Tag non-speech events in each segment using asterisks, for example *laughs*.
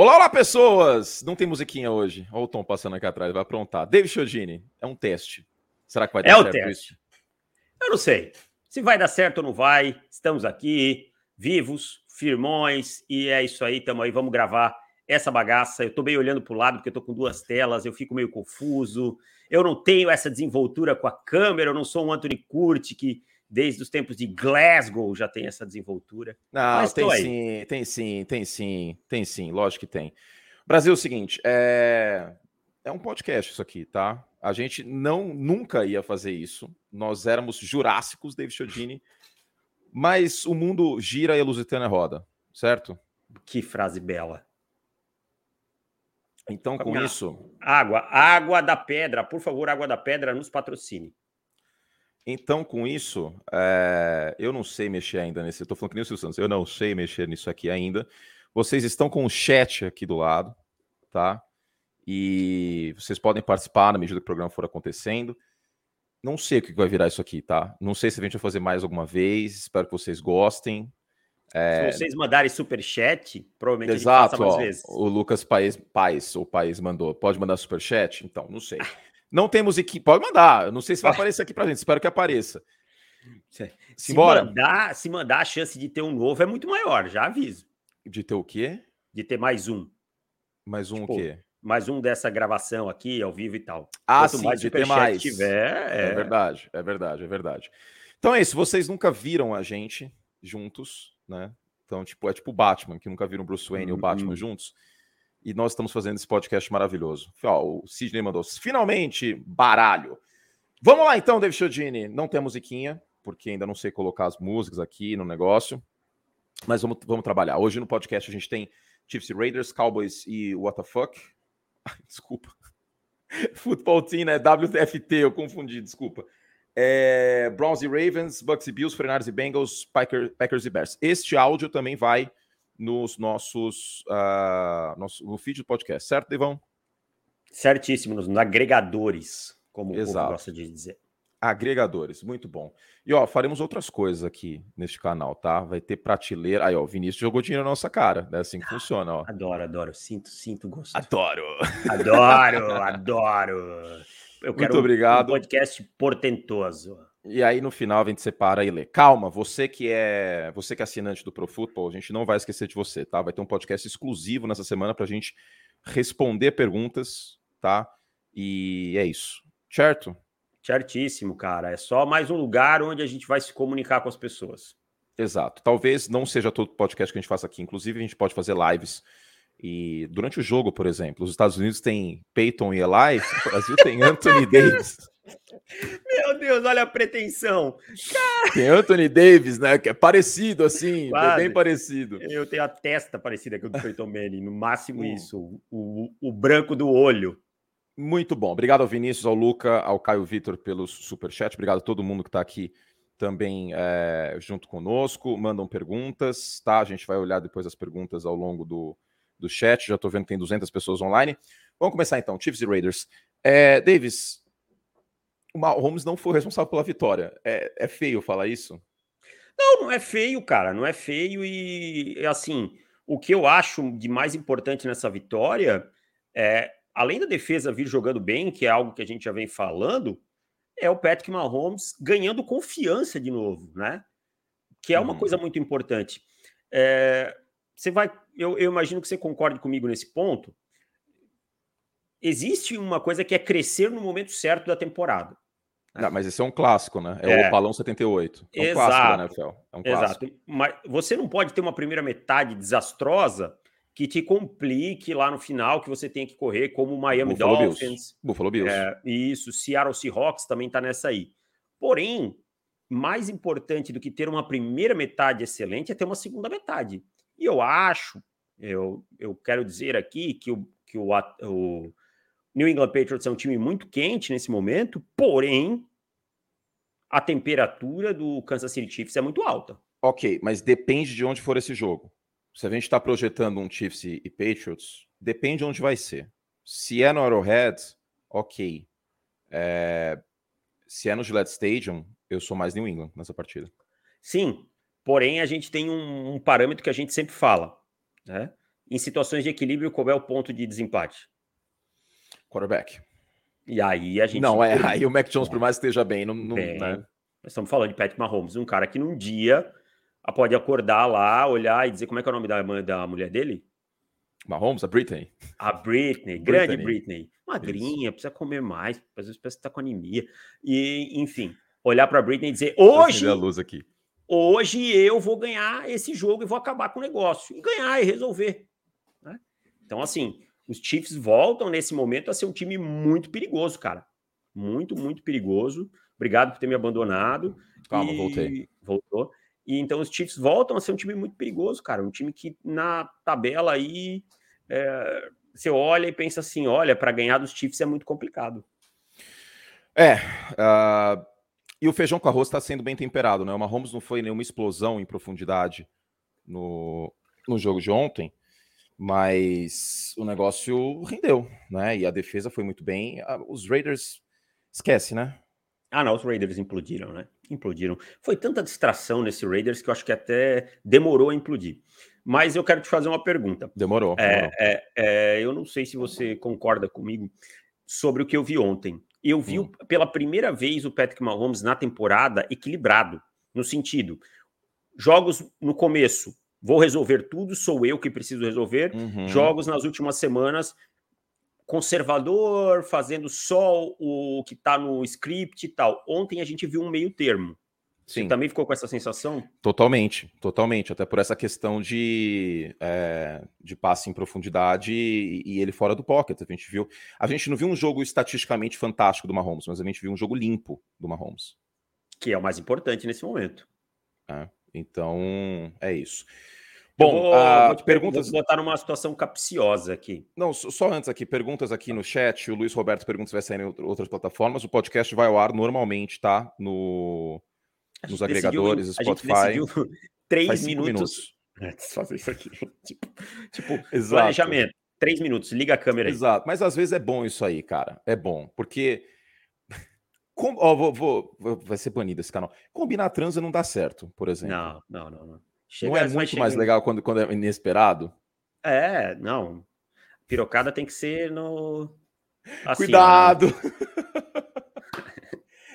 Olá, olá, pessoas! Não tem musiquinha hoje. Olha o Tom passando aqui atrás, vai aprontar. David Chiodini, é um teste. Será que vai dar é certo o teste. isso? Eu não sei. Se vai dar certo ou não vai, estamos aqui, vivos, firmões, e é isso aí, estamos aí, vamos gravar essa bagaça. Eu tô bem olhando para o lado, porque eu tô com duas telas, eu fico meio confuso. Eu não tenho essa desenvoltura com a câmera, eu não sou um Anthony Curti que desde os tempos de Glasgow já tem essa desenvoltura. Não, Mas tem sim, tem sim, tem sim, tem sim, lógico que tem. Brasil, é o seguinte, é... é um podcast isso aqui, tá? A gente não nunca ia fazer isso. Nós éramos jurássicos, David Chodini, mas o mundo gira e a Lusitana roda, certo? Que frase bela. Então, com isso. Água, água da pedra, por favor, água da pedra nos patrocine. Então, com isso, é, eu não sei mexer ainda nesse. Estou falando que nem o Silvio Santos, eu não sei mexer nisso aqui ainda. Vocês estão com o chat aqui do lado, tá? E vocês podem participar na medida que o programa for acontecendo. Não sei o que vai virar isso aqui, tá? Não sei se a gente vai fazer mais alguma vez. Espero que vocês gostem. É... Se vocês mandarem super chat, provavelmente Exato, a gente ó, mais vezes. O Lucas Paes, Paes, o Paes mandou. Pode mandar super chat? Então, não sei. Não temos equipe. Pode mandar. Eu não sei se vai aparecer aqui pra gente. Espero que apareça. Se mandar, se mandar, a chance de ter um novo é muito maior, já aviso. De ter o quê? De ter mais um. Mais um tipo, o quê? Mais um dessa gravação aqui, ao vivo e tal. Ah, Quanto sim, mais de ter mais. Tiver, é... é verdade, é verdade, é verdade. Então é isso. Vocês nunca viram a gente juntos, né? Então, tipo, é tipo o Batman, que nunca viram Bruce Wayne uhum. e o Batman uhum. juntos e nós estamos fazendo esse podcast maravilhoso. Ó, o Sidney mandou, finalmente, baralho. Vamos lá então, David Chodini. Não tem musiquinha, porque ainda não sei colocar as músicas aqui no negócio, mas vamos, vamos trabalhar. Hoje no podcast a gente tem Chiefs Raiders, Cowboys e What the Fuck. desculpa. *laughs* Football Team é WTFT, eu confundi, desculpa. É, Browns e Ravens, Bucks e Bills, Frenares e Bengals, Packers, Packers e Bears. Este áudio também vai nos nossos uh, nosso, no feed do podcast, certo, Devão? Certíssimo, nos agregadores, como Exato. o gosta de dizer. Agregadores, muito bom. E ó, faremos outras coisas aqui neste canal, tá? Vai ter prateleira. Aí, ó, o Vinícius jogou dinheiro na nossa cara. É assim que funciona, ó. Adoro, adoro. Sinto, sinto gosto. Adoro. Adoro, *laughs* adoro. Eu muito obrigado. um podcast portentoso. E aí no final a gente separa e lê. Calma, você que é você que é assinante do Pro Football, a gente não vai esquecer de você, tá? Vai ter um podcast exclusivo nessa semana para a gente responder perguntas, tá? E é isso, certo? Certíssimo, cara. É só mais um lugar onde a gente vai se comunicar com as pessoas. Exato. Talvez não seja todo podcast que a gente faça aqui. Inclusive, a gente pode fazer lives. E durante o jogo, por exemplo, os Estados Unidos têm Peyton e Eli, o Brasil tem *laughs* Anthony Davis. Meu Deus, olha a pretensão. Cara... Tem Anthony Davis, né? Que é parecido assim, é bem parecido. Eu tenho a testa parecida com o do Peyton *laughs* Manning, no máximo hum. isso, o, o, o, branco do olho. Muito bom. Obrigado ao Vinícius, ao Luca, ao Caio Vitor pelos superchat. Obrigado a todo mundo que está aqui também é, junto conosco. Mandam perguntas, tá? A gente vai olhar depois as perguntas ao longo do, do chat. Já estou vendo que tem 200 pessoas online. Vamos começar então. Chiefs e Raiders. É, Davis, o Mahomes não foi responsável pela vitória. É, é feio falar isso? Não, não é feio, cara. Não é feio e assim, o que eu acho de mais importante nessa vitória é, além da defesa vir jogando bem, que é algo que a gente já vem falando, é o Patrick Mahomes ganhando confiança de novo, né? Que é uma uhum. coisa muito importante. É, você vai, eu, eu imagino que você concorde comigo nesse ponto existe uma coisa que é crescer no momento certo da temporada. Né? Não, mas esse é um clássico, né? É, é. o Opalão 78. É um Exato. clássico da NFL. É um clássico. Exato. Mas você não pode ter uma primeira metade desastrosa que te complique lá no final, que você tem que correr, como o Miami Buffalo Dolphins. Bills. Buffalo Bills. É, isso, Seattle Seahawks também está nessa aí. Porém, mais importante do que ter uma primeira metade excelente é ter uma segunda metade. E eu acho, eu, eu quero dizer aqui que o, que o, o New England Patriots é um time muito quente nesse momento, porém a temperatura do Kansas City Chiefs é muito alta. Ok, mas depende de onde for esse jogo. Se a gente está projetando um Chiefs e Patriots, depende de onde vai ser. Se é no Arrowhead, ok. É... Se é no Gillette Stadium, eu sou mais New England nessa partida. Sim, porém a gente tem um, um parâmetro que a gente sempre fala, né? em situações de equilíbrio, qual é o ponto de desempate? Quarterback. E aí a gente. Não, é. Aí o Mac Jones, por mais que esteja bem, não. não bem, né? Nós estamos falando de Patrick Mahomes, um cara que num dia pode acordar lá, olhar e dizer como é que é o nome da, da mulher dele? Mahomes, a Britney. A Britney, grande Britney. Magrinha, Isso. precisa comer mais, às vezes parece que tá com anemia. E, enfim, olhar para a Britney e dizer: hoje. A luz aqui. Hoje eu vou ganhar esse jogo e vou acabar com o negócio. E ganhar e resolver. Né? Então, assim, os Chiefs voltam nesse momento a ser um time muito perigoso, cara. Muito, muito perigoso. Obrigado por ter me abandonado. Calma, e... voltei. Voltou. E então os Chiefs voltam a ser um time muito perigoso, cara. Um time que na tabela aí é, você olha e pensa assim: olha, para ganhar dos Chiefs é muito complicado. É. Uh, e o feijão com arroz está sendo bem temperado, né? O Mahomes não foi nenhuma explosão em profundidade no, no jogo de ontem, mas o negócio rendeu, né? E a defesa foi muito bem. Os Raiders, esquece, né? Ah, não, os Raiders implodiram, né? Implodiram. Foi tanta distração nesse Raiders que eu acho que até demorou a implodir. Mas eu quero te fazer uma pergunta. Demorou. É, demorou. É, é, eu não sei se você concorda comigo sobre o que eu vi ontem. Eu vi hum. pela primeira vez o Patrick Mahomes na temporada equilibrado, no sentido, jogos no começo, vou resolver tudo, sou eu que preciso resolver. Uhum. Jogos nas últimas semanas, conservador, fazendo só o que está no script e tal. Ontem a gente viu um meio termo. Sim. Você também ficou com essa sensação? Totalmente, totalmente. Até por essa questão de, é, de passe em profundidade e, e, ele fora do pocket. A gente viu. A gente não viu um jogo estatisticamente fantástico do Mahomes, mas a gente viu um jogo limpo do Mahomes. Que é o mais importante nesse momento. É, então, é isso. Bom, vou, uh, vou perguntas. Vou botar numa situação capciosa aqui. Não, só antes aqui, perguntas aqui no chat. O Luiz Roberto pergunta se vai sair em outras plataformas. O podcast vai ao ar normalmente, tá? No, nos agregadores, decidiu, Spotify. A gente decidiu *laughs* três minutos. minutos. Antes fazer isso aqui. *laughs* tipo, tipo planejamento. Três minutos, liga a câmera aí. Exato, mas às vezes é bom isso aí, cara. É bom, porque. Com... Vou, vou, vai ser banido esse canal. Combinar transa não dá certo, por exemplo. Não, não, não. não. Chega, não é muito mais legal quando, quando é inesperado? É, não. Pirocada tem que ser no. Assim, Cuidado! Né?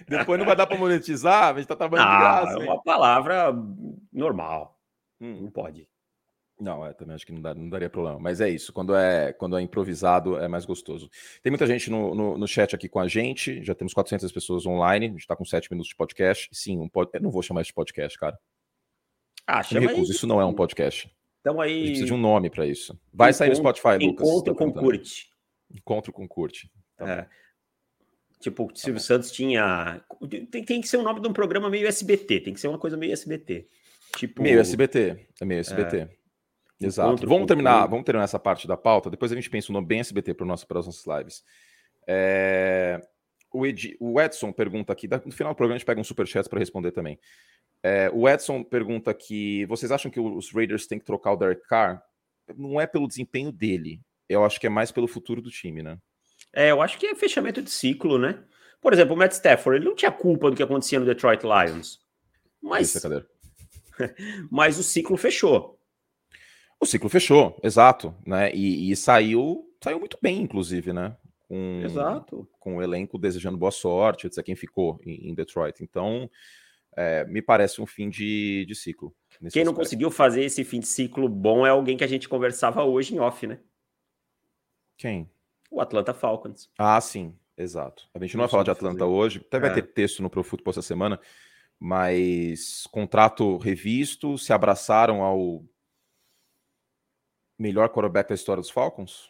*laughs* Depois não vai dar para monetizar, a gente tá trabalhando ah, de graça. É uma palavra normal. Hum. Não pode. Não, é, também acho que não, dá, não, daria problema. Mas é isso, quando é, quando é improvisado é mais gostoso. Tem muita gente no, no, no chat aqui com a gente, já temos 400 pessoas online, a gente está com 7 minutos de podcast. Sim, um pod... eu não vou chamar isso de podcast, cara. Ah, chama recuso, isso não é um podcast. Então aí. A gente precisa de um nome para isso. Vai encontro, sair no Spotify, Lucas. Encontro com curte. Encontro com curte. Tá é. Tipo, o Silvio tá Santos tinha. Tem, tem, que ser o um nome de um programa meio SBT, tem que ser uma coisa meio SBT. Tipo... Meio SBT. É meio SBT. É. Exato. Vamos terminar, vamos terminar essa parte da pauta, depois a gente pensa um nome bem SBT para, nosso, para as nossas lives. É... O, Ed, o Edson pergunta aqui, no final do programa a gente pega um superchat para responder também. É, o Edson pergunta que vocês acham que os Raiders têm que trocar o Derek Carr? Não é pelo desempenho dele, eu acho que é mais pelo futuro do time, né? É, eu acho que é fechamento de ciclo, né? Por exemplo, o Matt Stafford, ele não tinha culpa do que acontecia no Detroit Lions. Mas, *laughs* mas o ciclo fechou. O ciclo fechou, exato, né? E, e, saiu, saiu muito bem, inclusive, né? Com, exato. Com o elenco desejando boa sorte, etc. Quem ficou em, em Detroit. Então, é, me parece um fim de, de ciclo. Quem aspecto. não conseguiu fazer esse fim de ciclo bom é alguém que a gente conversava hoje em off, né? Quem? O Atlanta Falcons. Ah, sim, exato. A gente não, vai falar de Atlanta fazer. hoje, até vai é. ter texto no Pro Football essa semana, mas contrato revisto, se abraçaram ao melhor quarterback da história dos Falcons?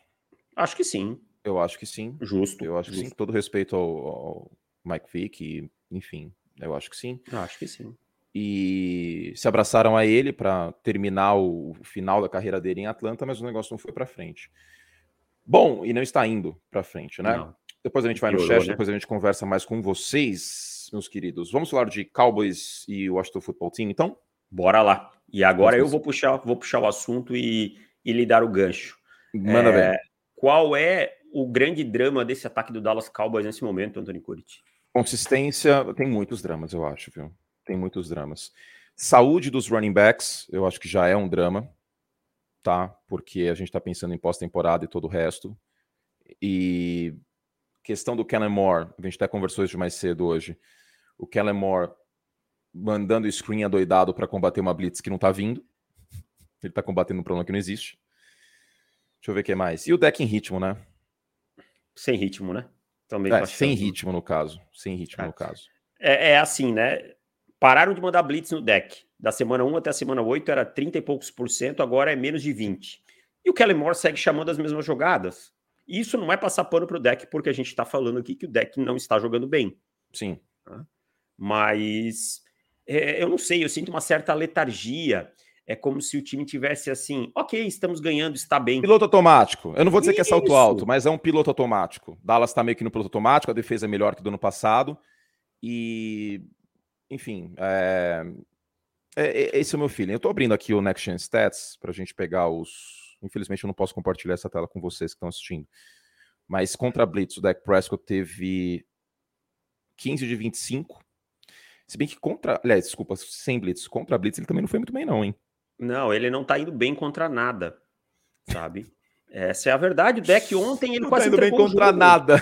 Acho que sim. Eu acho que sim. Justo. Eu acho justo. que sim. Todo respeito ao, ao Mike Vick, enfim, eu acho que sim. Eu acho que sim. E se abraçaram a ele para terminar o final da carreira dele em Atlanta, mas o negócio não foi para frente. Bom, e não está indo para frente, né? Não. Depois a gente vai Piorou, no chat, né? depois a gente conversa mais com vocês, meus queridos. Vamos falar de Cowboys e Washington Football Team, então? Bora lá. E agora eu vou puxar, vou puxar o assunto e, e lhe dar o gancho. Manda é, ver. Qual é o grande drama desse ataque do Dallas Cowboys nesse momento, Antônio Curti? Consistência, tem muitos dramas, eu acho, viu? Tem muitos dramas. Saúde dos running backs, eu acho que já é um drama. tá? Porque a gente está pensando em pós-temporada e todo o resto. E questão do Kellen Moore, a gente até conversou isso mais cedo hoje. O Kellen Moore mandando screen adoidado para combater uma blitz que não tá vindo. Ele tá combatendo um problema que não existe. Deixa eu ver o que mais. E o deck em ritmo, né? Sem ritmo, né? Também é, sem ritmo, no caso. Sem ritmo, é. no caso. É, é, assim, né? Pararam de mandar blitz no deck. Da semana 1 até a semana 8 era 30 e poucos por cento, agora é menos de 20. E o Kellen Moore segue chamando as mesmas jogadas. E isso não é passar pano pro deck, porque a gente está falando aqui que o deck não está jogando bem. Sim. Mas é, eu não sei, eu sinto uma certa letargia. É como se o time tivesse assim, ok, estamos ganhando, está bem. Piloto automático. Eu não vou dizer Isso. que é salto alto, mas é um piloto automático. Dallas está meio que no piloto automático, a defesa é melhor que do ano passado. E, enfim, é... É, é esse é o meu feeling. Eu estou abrindo aqui o Next Gen Stats para a gente pegar os. Infelizmente, eu não posso compartilhar essa tela com vocês que estão assistindo. Mas contra a Blitz, o Dak Prescott teve 15 de 25, se bem que contra. Aliás, desculpa, sem Blitz. Contra a Blitz ele também não foi muito bem, não, hein? Não, ele não tá indo bem contra nada, sabe? Essa é a verdade. O deck ontem ele não quase tá indo bem contra nada.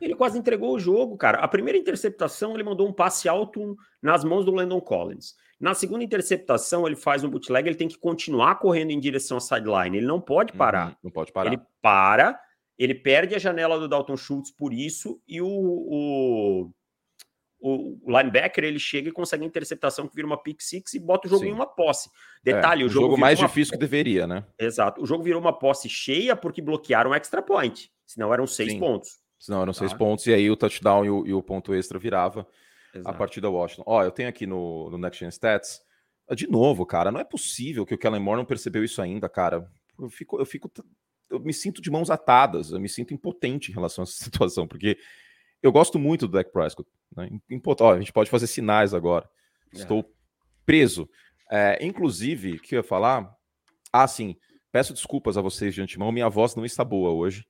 Ele quase entregou o jogo, cara. A primeira interceptação ele mandou um passe alto nas mãos do Landon Collins. Na segunda interceptação ele faz um bootleg, ele tem que continuar correndo em direção à sideline. Ele não pode uhum, parar. Uhum, não pode parar. Ele para, ele perde a janela do Dalton Schultz por isso e o, o o linebacker ele chega e consegue a interceptação que vira uma pick six e bota o jogo Sim. em uma posse. Detalhe, é, o jogo, jogo mais difícil que deveria, né? Exato. O jogo virou uma posse cheia porque bloquearam extra point. Senão eram seis Sim. pontos. Senão eram tá? seis pontos e aí o touchdown e o, e o ponto extra virava Exato. a partir da Washington. Ó, eu tenho aqui no, no Next Gen Stats. De novo, cara, não é possível que o Kellen Moore não percebeu isso ainda, cara. Eu fico, eu fico, eu me sinto de mãos atadas, eu me sinto impotente em relação a essa *laughs* situação, porque eu gosto muito do Dak Prescott. Né? Ó, a gente pode fazer sinais agora. É. Estou preso. É, inclusive, o que eu ia falar? Ah, sim. Peço desculpas a vocês de antemão. Minha voz não está boa hoje.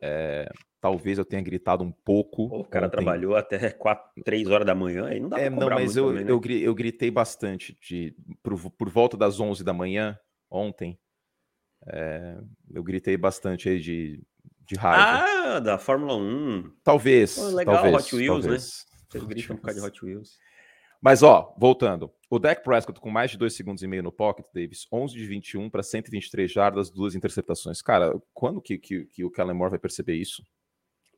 É, talvez eu tenha gritado um pouco. o cara ontem. trabalhou até 4, 3 horas da manhã. Aí não dá é, não, mas eu, também, né? eu, eu, gritei bastante de, por, por volta das 11 da manhã ontem. É, eu gritei bastante aí de de raiva. Ah, da Fórmula 1. Talvez. Pô, legal, talvez, Hot Wheels, né? talvez. né? Vocês gritam por causa de Hot Wheels. Mas, ó, voltando. O Dak Prescott com mais de 2 segundos e meio no pocket, Davis, 11 de 21 para 123 jardas, duas interceptações. Cara, quando que, que, que o Kellen Moore vai perceber isso?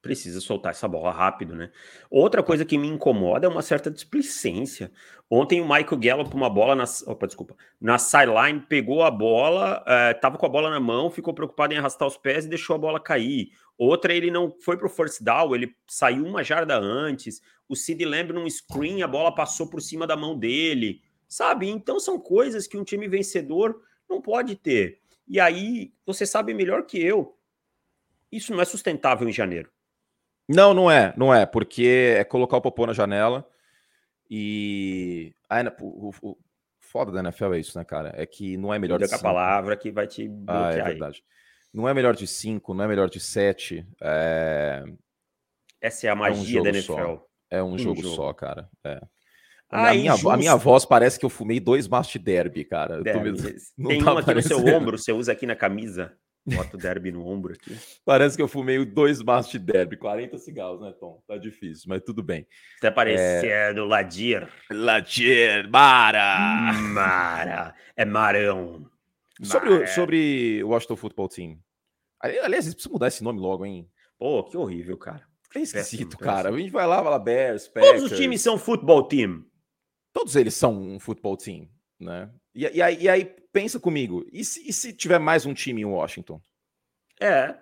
Precisa soltar essa bola rápido, né? Outra coisa que me incomoda é uma certa displicência. Ontem o Michael Gallup, uma bola na, opa, desculpa, na sideline, pegou a bola, estava eh, com a bola na mão, ficou preocupado em arrastar os pés e deixou a bola cair. Outra, ele não foi para o first down, ele saiu uma jarda antes. O Sid Lamb num screen, a bola passou por cima da mão dele, sabe? Então são coisas que um time vencedor não pode ter. E aí, você sabe melhor que eu, isso não é sustentável em janeiro. Não, não é, não é, porque é colocar o popô na janela e. Ah, o, o, o foda da NFL é isso, né, cara? É que não é melhor de 5. a palavra que vai te bloquear. Ah, é verdade. Aí. Não é melhor de 5, não é melhor de 7. É... Essa é a magia é um da NFL. Só. É um, um jogo, jogo, só, cara. É. Ah, a, minha, a, minha, voz parece que eu fumei dois Mast Derby, cara. *laughs* Derby. Tem tá uma aqui no seu ombro, você usa aqui na camisa. Bota o derby no ombro aqui. Parece que eu fumei dois maços de derby, 40 cigarros, né, Tom? Tá difícil, mas tudo bem. Até parecendo é... Ladir. Ladir, Mara! Mara, é Marão. Sobre, sobre o Washington Football Team. Aliás, eles precisam mudar esse nome logo, hein? Pô, que horrível, cara. É esquisito, cara. A gente vai lá, vai lá, Bears, Packers. Todos os times são futebol team. Todos eles são um futebol team, né? E, e, aí, e aí, pensa comigo, e se, e se, tiver mais um time em Washington? É.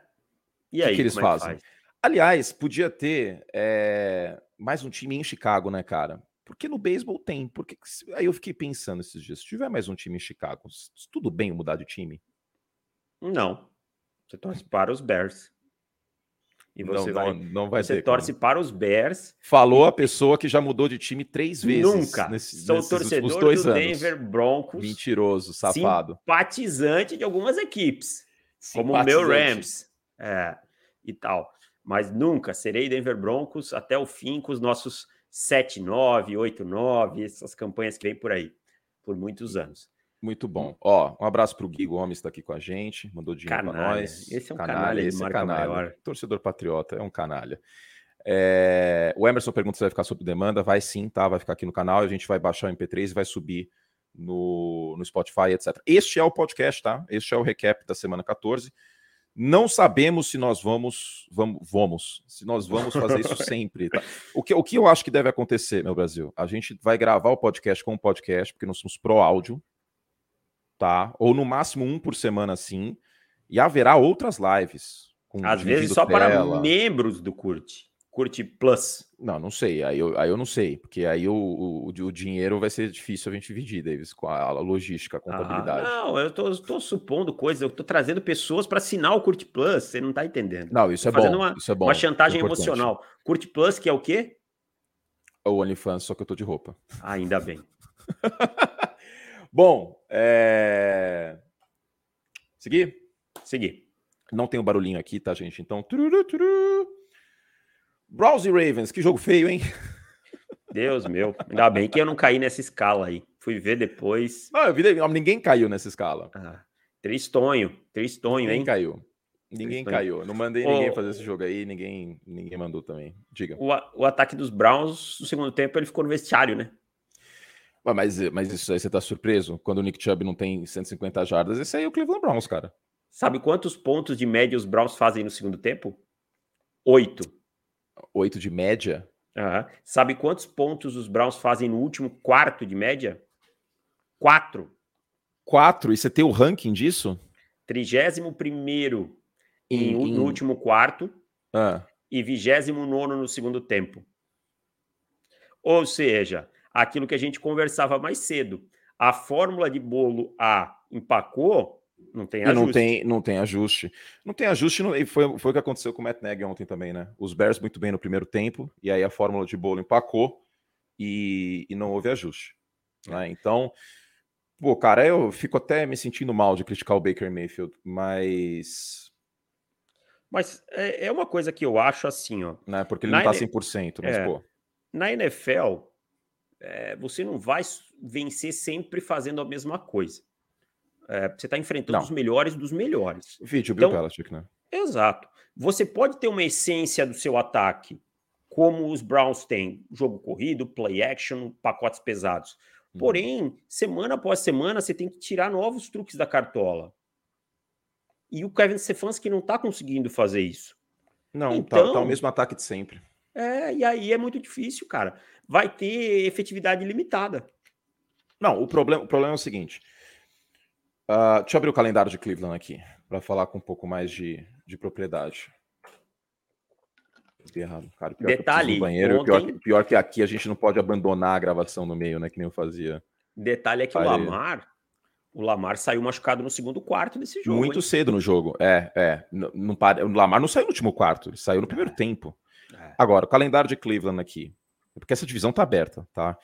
E aí, o que, eles é fazem? Faz? Aliás, podia ter é, mais um time em Chicago, né, cara? Porque no beisebol tem. Porque aí eu fiquei pensando esses dias, se tiver mais um time em Chicago, tudo bem mudar de time? Não. Você torce para os Bears. E você não, vai, não, não vai você ter torce como. para os Bears. Falou e... a pessoa que já mudou de time três vezes. Nunca. Nesse, Sou torcedor dois do anos. Denver Broncos. Mentiroso, safado. Simpatizante de algumas equipes, como o meu Rams, é, e tal. Mas nunca serei Denver Broncos até o fim com os nossos 7-9, 8-9, essas campanhas que vem por aí, por muitos anos. Muito bom. Ó, um abraço pro Gui Gomes, está aqui com a gente, mandou dinheiro para nós. Esse é um canalha, canalha esse é canalha. Maior. Torcedor patriota, é um canalha. É... O Emerson pergunta se vai ficar sob demanda. Vai sim, tá? Vai ficar aqui no canal. A gente vai baixar o MP3 e vai subir no, no Spotify, etc. Este é o podcast, tá? Este é o recap da semana 14. Não sabemos se nós vamos, vamos, vamos, se nós vamos fazer isso *laughs* sempre. Tá? O, que, o que eu acho que deve acontecer, meu Brasil? A gente vai gravar o podcast com o podcast, porque nós somos pro áudio, tá? Ou no máximo um por semana, sim. E haverá outras lives. Às vezes só tela. para membros do Curte. Curte Plus. Não, não sei. Aí eu, aí eu não sei, porque aí o, o, o dinheiro vai ser difícil a gente dividir, Davis, com a, logística, a contabilidade. Ah, não, eu tô, tô supondo coisas, eu tô trazendo pessoas para assinar o Curte Plus, você não tá entendendo. Não, isso é bom. Uma, isso é bom. Uma chantagem é emocional. Curte Plus, que é o quê? O OnlyFans, só que eu tô de roupa. Ah, ainda bem. *laughs* bom, é... seguir? Seguir. Não tem o um barulhinho aqui, tá, gente? Então. Tururu, tururu. Browns e Ravens, que jogo feio, hein? *laughs* Deus meu, ainda bem que eu não caí nessa escala aí. Fui ver depois. Não, eu vi, ninguém caiu nessa escala. Ah, tristonho, tristonho, ninguém hein? caiu. Ninguém tristonho. caiu. Não mandei ninguém fazer esse jogo aí, ninguém, ninguém mandou também. Diga. O, o ataque dos Browns, no segundo tempo, ele ficou no vestiário, né? Mas, mas isso aí você tá surpreso? Quando o Nick Chubb não tem 150 jardas, esse aí é o Cleveland Browns, cara. Sabe quantos pontos de média os Browns fazem no segundo tempo? Oito. 8 de média. Uhum. Sabe quantos pontos os Browns fazem no último quarto de média? Quatro. Quatro? E você tem o ranking disso? 31 primeiro em, em, no último quarto ah. e 29 no segundo tempo. Ou seja, aquilo que a gente conversava mais cedo. A fórmula de bolo A empacou, não tem ajuste. não tem, não tem ajuste. Não tem ajuste, não, e foi, foi o que aconteceu com o Matt Nagy ontem também, né? Os Bears muito bem no primeiro tempo, e aí a fórmula de bolo empacou e, e não houve ajuste. Né? Então, pô, cara, eu fico até me sentindo mal de criticar o Baker Mayfield, mas. Mas é, é uma coisa que eu acho assim, ó. Né? Porque ele não tá 100%, mas, é, pô. Na NFL, é, você não vai vencer sempre fazendo a mesma coisa. É, você está enfrentando Não. os melhores dos melhores. Vídeo, Bill então, Belichick, né? Exato. Você pode ter uma essência do seu ataque, como os Browns têm, jogo corrido, play action, pacotes pesados. Uhum. Porém, semana após semana, você tem que tirar novos truques da cartola. E o Kevin Stefanski não está conseguindo fazer isso. Não, então, tá, tá o então mesmo ataque de sempre. É, e aí é muito difícil, cara. Vai ter efetividade limitada. Não, o problema, o problema é o seguinte: Uh, deixa eu abrir o calendário de Cleveland aqui, para falar com um pouco mais de, de propriedade. Errado, cara. Pior Detalhe, que banheiro, ontem... pior, que, pior que aqui a gente não pode abandonar a gravação no meio, né? Que nem eu fazia. Detalhe é que o Lamar, o Lamar saiu machucado no segundo quarto desse jogo. Muito hein? cedo no jogo. É, é. Não, não, o Lamar não saiu no último quarto, ele saiu no primeiro é. tempo. É. Agora, o calendário de Cleveland aqui. Porque essa divisão tá aberta, tá?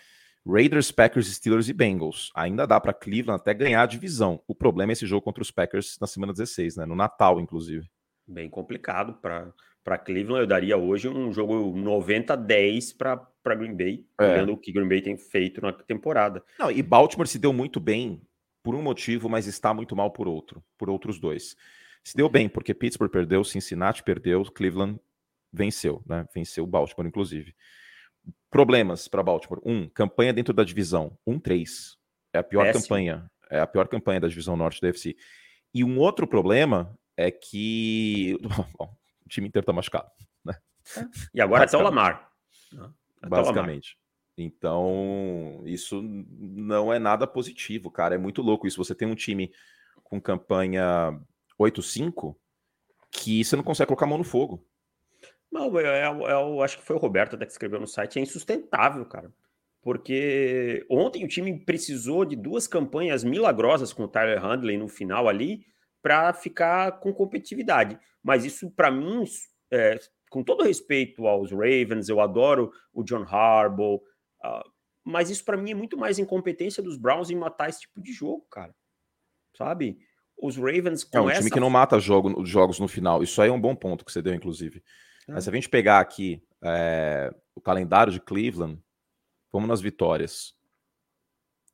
Raiders, Packers, Steelers e Bengals. Ainda dá para Cleveland até ganhar a divisão. O problema é esse jogo contra os Packers na semana 16, né? No Natal, inclusive. Bem complicado para Cleveland. Eu daria hoje um jogo 90-10 para Green Bay, é. olhando o que Green Bay tem feito na temporada. Não, e Baltimore se deu muito bem por um motivo, mas está muito mal por outro, por outros dois. Se deu bem porque Pittsburgh perdeu, Cincinnati perdeu, Cleveland venceu, né? Venceu o Baltimore, inclusive. Problemas para Baltimore. Um, campanha dentro da divisão. 1-3. É a pior Péssimo. campanha. É a pior campanha da divisão norte da UFC. E um outro problema é que *laughs* bom, o time inteiro tá machucado. Né? É. E agora até o Lamar. Até basicamente. Lamar. Então, isso não é nada positivo, cara. É muito louco isso. Você tem um time com campanha 8-5 que você não consegue colocar a mão no fogo. Não, é, é, eu acho que foi o Roberto até que escreveu no site, é insustentável, cara. Porque ontem o time precisou de duas campanhas milagrosas com o Tyler Handley no final ali para ficar com competitividade. Mas isso, para mim, é, com todo respeito aos Ravens, eu adoro o John Harbaugh, uh, mas isso para mim é muito mais incompetência dos Browns em matar esse tipo de jogo, cara. Sabe? Os Ravens com É um essa... time que não mata jogo, jogos no final. Isso aí é um bom ponto que você deu, inclusive. Mas se a gente pegar aqui é, o calendário de Cleveland, vamos nas vitórias.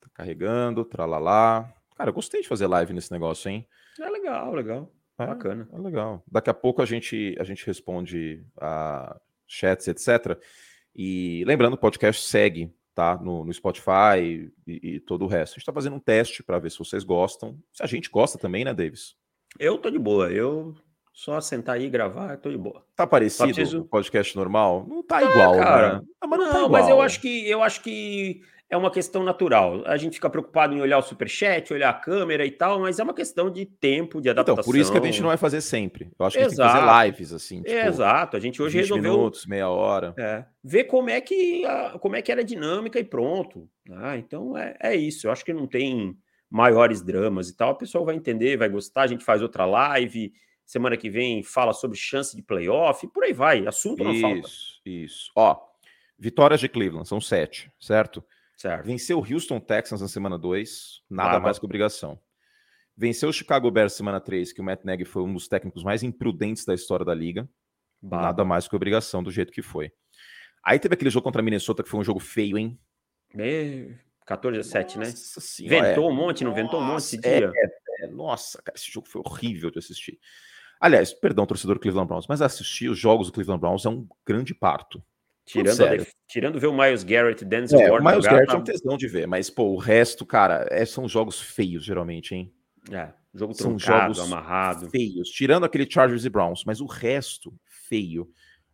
Tá carregando, tralalá. Cara, eu gostei de fazer live nesse negócio, hein? É legal, legal. É, Bacana. É legal. Daqui a pouco a gente, a gente responde a chats, etc. E lembrando, o podcast segue, tá? No, no Spotify e, e, todo o resto. A gente está fazendo um teste para ver se vocês gostam. Se a gente gosta também, né, Davis? Eu tô de boa. Eu só sentar aí e gravar, tô de boa. Tá parecido preciso... o podcast normal? Não tá, tá igual, cara. Né? Ah, mas não, não tá igual. mas eu acho que eu acho que é uma questão natural. A gente fica preocupado em olhar o superchat, olhar a câmera e tal, mas é uma questão de tempo, de adaptação. Então, por isso que a gente não vai fazer sempre. Eu acho que Exato. a gente tem que fazer lives, assim. Tipo, Exato. A gente hoje resolveu... minutos, meia hora. É, ver como é, que a, como é que era a dinâmica e pronto. Ah, então, é, é isso. Eu acho que não tem maiores dramas e tal. O pessoal vai entender, vai gostar. A gente faz outra live. Semana que vem fala sobre chance de playoff. Por aí vai. Assunto não isso, falta. Isso, isso. Ó, vitórias de Cleveland. São sete, certo? Certo. Venceu o Houston Texans na semana 2, nada mais que obrigação. Venceu o Chicago Bears semana 3, que o Matt Nagy foi um dos técnicos mais imprudentes da história da liga. Nada mais que obrigação do jeito que foi. Aí teve aquele jogo contra a Minnesota que foi um jogo feio, hein? Me... 14 a 7, né? Senhora, ventou é. um monte, não ventou um monte esse dia? É, é, nossa, cara, esse jogo foi horrível de assistir. Aliás, perdão, torcedor do Cleveland Browns, mas assistir os jogos do Cleveland Browns é um grande parto. Tirando, a, tirando ver o Miles Garrett, Denzel é, Gordon. O Miles Garrett tá... é um tesão de ver, mas pô, o resto, cara, é, são jogos feios, geralmente, hein? É, jogo são truncado, jogos amarrado. Feios, tirando aquele Chargers e Browns, mas o resto, feio.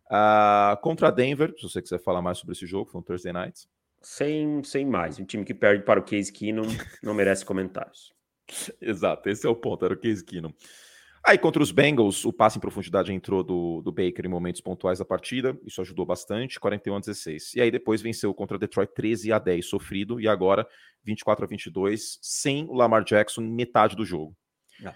Uh, contra Denver, se você quiser falar mais sobre esse jogo, foi um Thursday Night. Sem, sem mais. Um time que perde para o Case Keenum não merece comentários. *laughs* Exato, esse é o ponto, era o Case Keenum. Aí contra os Bengals, o passe em profundidade entrou do, do Baker em momentos pontuais da partida, isso ajudou bastante, 41 a 16. E aí depois venceu contra Detroit 13 a 10, sofrido, e agora 24 a 22, sem o Lamar Jackson metade do jogo. Ah,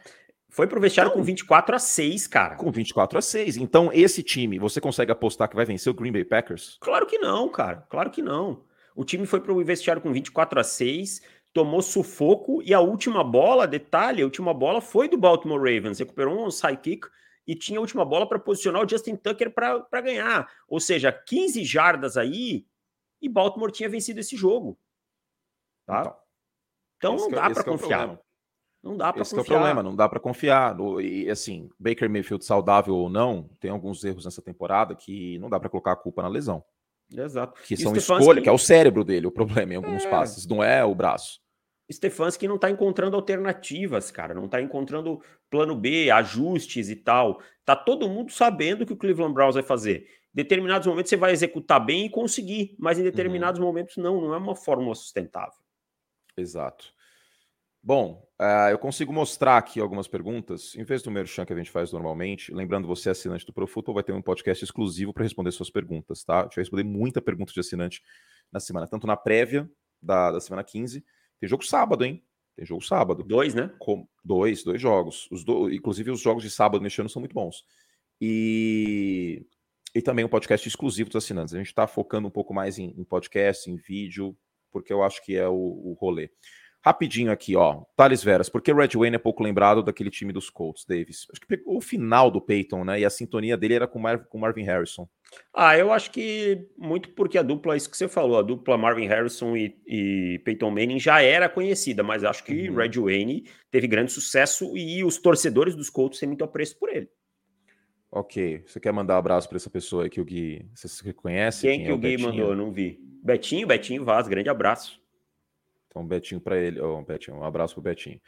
foi pro vestiário então, com 24 a 6, cara. Com 24 a 6. Então, esse time, você consegue apostar que vai vencer o Green Bay Packers? Claro que não, cara. Claro que não. O time foi pro vestiário com 24 a 6, tomou sufoco e a última bola, detalhe, a última bola foi do Baltimore Ravens, recuperou um side kick e tinha a última bola para posicionar o Justin Tucker para ganhar. Ou seja, 15 jardas aí e Baltimore tinha vencido esse jogo. Tá? Então, então não dá para é confiar. não dá para confiar. é o problema, não dá para confiar. E assim, Baker Mayfield saudável ou não, tem alguns erros nessa temporada que não dá para colocar a culpa na lesão. Exato. Que são escolha, que é o cérebro dele, o problema em alguns é. passes, não é o braço. Stefanski não está encontrando alternativas, cara, não está encontrando plano B, ajustes e tal. Tá todo mundo sabendo que o Cleveland Browns vai fazer. Em determinados momentos você vai executar bem e conseguir, mas em determinados uhum. momentos não, não é uma fórmula sustentável. Exato. Bom, uh, eu consigo mostrar aqui algumas perguntas, em vez do merchan que a gente faz normalmente. Lembrando, você assinante do ProFootball vai ter um podcast exclusivo para responder suas perguntas, tá? A gente vai responder muita pergunta de assinante na semana, tanto na prévia da, da semana 15, tem jogo sábado, hein? Tem jogo sábado. Dois, né? Com, dois, dois jogos. Os do, inclusive, os jogos de sábado neste ano são muito bons. E, e também um podcast exclusivo dos assinantes. A gente está focando um pouco mais em, em, podcast, em vídeo, porque eu acho que é o, o rolê. Rapidinho aqui, ó. Thales Veras, por que Red Wayne é pouco lembrado daquele time dos Colts, Davis? Acho que pegou o final do Peyton, né? E a sintonia dele era com o Marvin Harrison. Ah, eu acho que muito porque a dupla, isso que você falou, a dupla Marvin Harrison e, e Peyton Manning já era conhecida, mas acho que uhum. Red Wayne teve grande sucesso e os torcedores dos Colts têm muito apreço por ele. Ok. Você quer mandar um abraço para essa pessoa aí que o Gui. Você conhece? Quem, quem que é o Gui Betinho? mandou? Não vi. Betinho, Betinho Vaz, grande abraço. Então, Betinho para ele. Oh, Betinho, um abraço pro Betinho.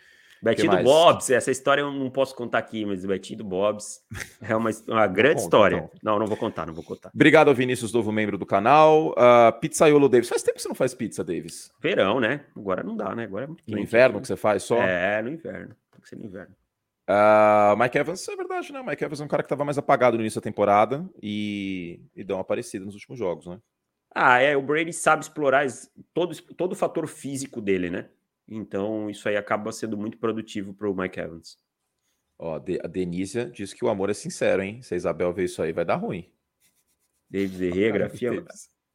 Betinho do Bobs, essa história eu não posso contar aqui, mas o Betinho do Bobs é uma, uma *laughs* grande Conta, história. Então. Não, não vou contar, não vou contar. Obrigado ao Vinícius, novo membro do canal. Uh, Pizzaiolo Davis. Faz tempo que você não faz pizza, Davis. Verão, né? Agora não dá, né? Agora é muito No inverno que você faz só? É, no inverno. Tem que ser no inverno. Uh, Mike Evans, é verdade, né? Mike Evans é um cara que estava mais apagado no início da temporada e, e deu uma aparecida nos últimos jogos, né? Ah, é, o Brady sabe explorar todo, todo o fator físico dele, né? Então isso aí acaba sendo muito produtivo para o Mike Evans. Ó, a Denísia diz que o amor é sincero, hein? Se a Isabel ver isso aí, vai dar ruim. David Derrê, grafia.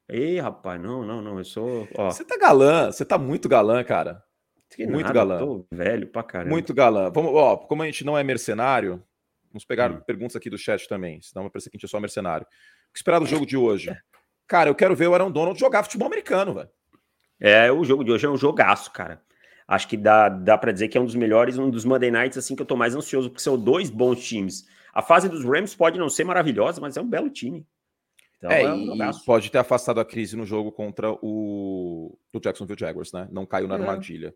Ei, rapaz, não, não, não. Eu sou. Ó. Você tá galã, você tá muito galã, cara. Que muito nada, galã. Tô velho pra caramba. Muito galã. Vamos, ó, como a gente não é mercenário, vamos pegar hum. perguntas aqui do chat também, senão vai parecer que a gente é só mercenário. O que esperar do jogo de hoje? *laughs* Cara, eu quero ver o Aaron Donald jogar futebol americano, velho. É, o jogo de hoje é um jogaço, cara. Acho que dá, dá para dizer que é um dos melhores, um dos Monday Nights assim que eu tô mais ansioso, porque são dois bons times. A fase dos Rams pode não ser maravilhosa, mas é um belo time. Então, é, é um pode ter afastado a crise no jogo contra o, o Jacksonville Jaguars, né? Não caiu na é.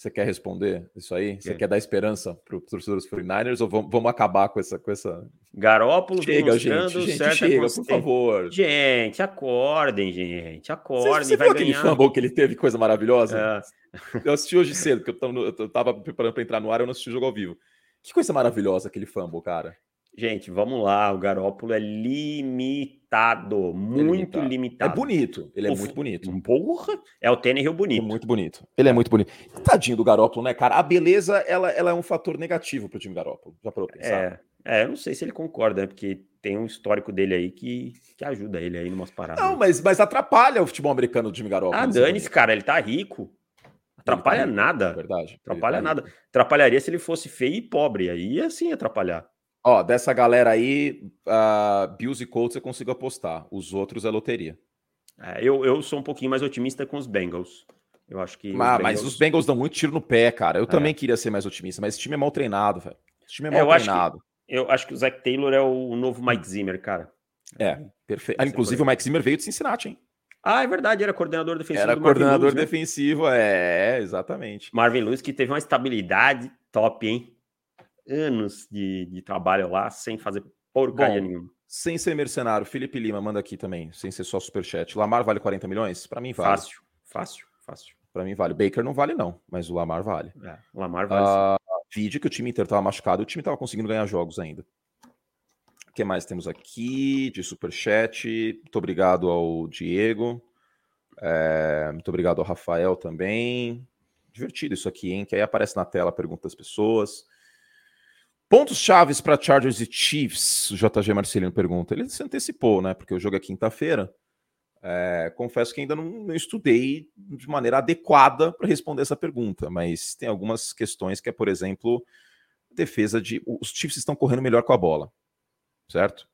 Você quer responder isso aí? Você é. quer dar esperança para os torcedores 49ers ou vamos, vamos, acabar com essa, com essa. Garópolo chega, gente, gente chega, por favor. Gente, acordem, gente, acordem. Você, você vai viu aquele fumble que ele teve, coisa maravilhosa? É. Eu assisti hoje cedo, porque eu estava preparando para entrar no ar, eu não assisti o jogo ao vivo. Que coisa maravilhosa aquele fumble, cara. Gente, vamos lá. O Garópolo é limitado, muito é limitado. limitado. É bonito, ele é o, muito bonito. Porra, é o Tannehill bonito. É muito bonito. Ele é muito bonito. Tadinho do Garópolo, né, cara? A beleza, ela, ela é um fator negativo pro time Garópolo. Já parou pensar? É, é, eu não sei se ele concorda, né? Porque tem um histórico dele aí que, que ajuda ele aí em umas paradas. Não, mas, mas atrapalha o futebol americano do time Garópolo. Ah, dane-se, cara, ele tá rico. Atrapalha tá nada. Verdade. Atrapalha tá nada. Atrapalharia se ele fosse feio e pobre. Aí ia sim atrapalhar. Ó, dessa galera aí, uh, Bills e Colts eu consigo apostar. Os outros é loteria. É, eu, eu sou um pouquinho mais otimista com os Bengals. Eu acho que. Mas os Bengals... mas os Bengals dão muito tiro no pé, cara. Eu é. também queria ser mais otimista, mas esse time é mal treinado, velho. Esse time é, é mal eu treinado. Acho que, eu acho que o Zach Taylor é o novo Mike Zimmer, cara. É, perfeito. Ah, inclusive, o Mike Zimmer veio de Cincinnati, hein? Ah, é verdade, era coordenador defensivo. Era coordenador Lewis, né? defensivo, né? é, exatamente. Marvin Lewis, que teve uma estabilidade top, hein? Anos de, de trabalho lá, sem fazer porcaria Bom, nenhuma. Sem ser mercenário, Felipe Lima manda aqui também, sem ser só superchat. Lamar vale 40 milhões? Para mim vale. Fácil, fácil, fácil. Para mim vale. Baker não vale, não, mas o Lamar vale. É, o Lamar vale. Uh, vídeo que o time inteiro tava machucado, o time tava conseguindo ganhar jogos ainda. O que mais temos aqui de superchat? Muito obrigado ao Diego. É, muito obrigado ao Rafael também. Divertido isso aqui, hein? Que aí aparece na tela a pergunta das pessoas. Pontos chaves para Chargers e Chiefs, o JG Marcelino pergunta. Ele se antecipou, né? Porque o jogo é quinta-feira. É, confesso que ainda não, não, estudei de maneira adequada para responder essa pergunta, mas tem algumas questões que é, por exemplo, defesa de. Os Chiefs estão correndo melhor com a bola certo?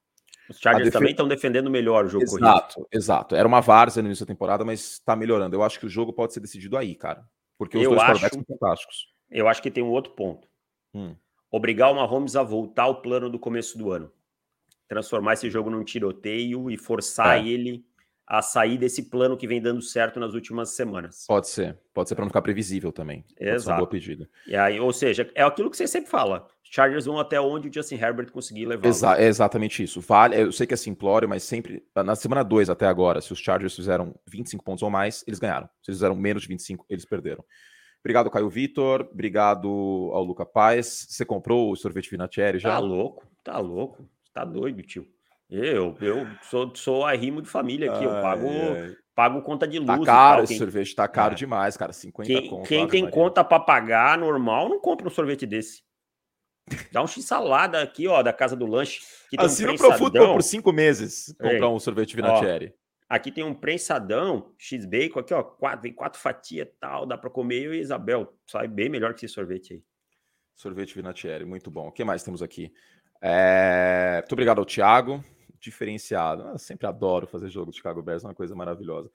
Os Chargers também estão defendendo melhor o jogo exato, corrido. Exato, Era uma várzea no início da temporada, mas está melhorando. Eu acho que o jogo pode ser decidido aí, cara. Porque os eu dois acho, são fantásticos. Eu acho que tem um outro ponto. Hum. Obrigar o Mahomes a voltar ao plano do começo do ano. Transformar esse jogo num tiroteio e forçar é. ele a sair desse plano que vem dando certo nas últimas semanas. Pode ser, pode ser para não ficar previsível também. Exato. boa pedida. E aí, ou seja, é aquilo que você sempre fala. Chargers vão até onde o Justin Herbert conseguir levar. Exa é exatamente isso. Vale, eu sei que é simplório, mas sempre na semana 2 até agora, se os Chargers fizeram 25 pontos ou mais, eles ganharam. Se eles fizeram menos de 25, eles perderam. Obrigado, Caio Vitor. Obrigado ao Luca Paz. Você comprou o sorvete Vinatieri já? Tá louco, tá louco. Tá doido, tio. Eu, eu sou, sou arrimo de família aqui, eu pago, pago conta de tá luz. Tá caro esse sorvete, tá caro é. demais, cara. 50 quem, conto. Quem tem Maria. conta para pagar normal, não compra um sorvete desse. Dá um x-salada aqui, ó, da casa do lanche. Que Assina um o Profutbol por cinco meses comprar um sorvete Vinatieri. Aqui tem um prensadão, x-bacon, aqui, ó, quatro, vem quatro fatias tal, dá para comer. Eu e Isabel, sai bem melhor que esse sorvete aí. Sorvete Vinatieri, muito bom. O que mais temos aqui? É... Muito obrigado ao Thiago diferenciado. Eu sempre adoro fazer jogo de Chicago Bears, é uma coisa maravilhosa.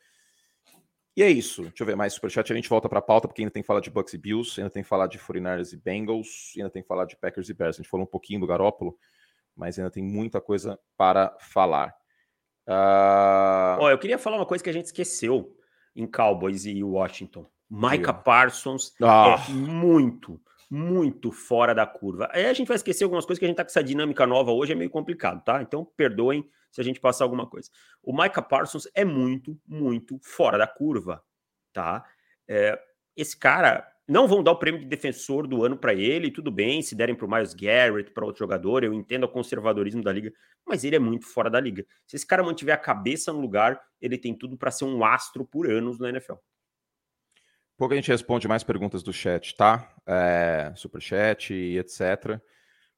E é isso. Deixa eu ver mais superchat. A gente volta para a pauta, porque ainda tem que falar de Bucks e Bills, ainda tem que falar de 49ers e Bengals, ainda tem que falar de Packers e Bears. A gente falou um pouquinho do Garópolo, mas ainda tem muita coisa para falar. Uh... Oh, eu queria falar uma coisa que a gente esqueceu em Cowboys e Washington. Micah Parsons ah. é muito, muito fora da curva. Aí a gente vai esquecer algumas coisas que a gente tá com essa dinâmica nova hoje, é meio complicado, tá? Então perdoem se a gente passar alguma coisa. O Micah Parsons é muito, muito fora da curva, tá? É, esse cara não vão dar o prêmio de defensor do ano para ele, tudo bem, se derem para o Miles Garrett, para outro jogador, eu entendo o conservadorismo da liga, mas ele é muito fora da liga. Se esse cara mantiver a cabeça no lugar, ele tem tudo para ser um astro por anos na NFL. Pouco a gente responde mais perguntas do chat, tá? É, superchat e etc.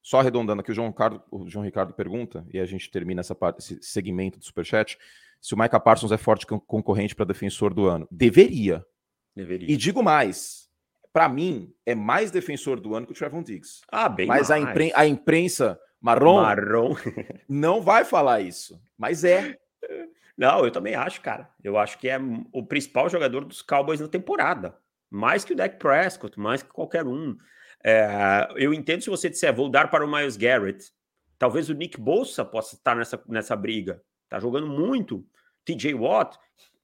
Só arredondando aqui, o João, Ricardo, o João Ricardo pergunta, e a gente termina essa parte, esse segmento do superchat, se o Micah Parsons é forte concorrente para defensor do ano. Deveria. Deveria. E digo mais, para mim, é mais defensor do ano que o Trevon Diggs. Ah, bem Mas mais. A, impren a imprensa marrom, marrom. *laughs* não vai falar isso. Mas é. Não, eu também acho, cara. Eu acho que é o principal jogador dos Cowboys na temporada. Mais que o Dak Prescott, mais que qualquer um. É, eu entendo se você disser, vou dar para o Miles Garrett. Talvez o Nick Bolsa possa estar nessa, nessa briga. Tá jogando muito. TJ Watt,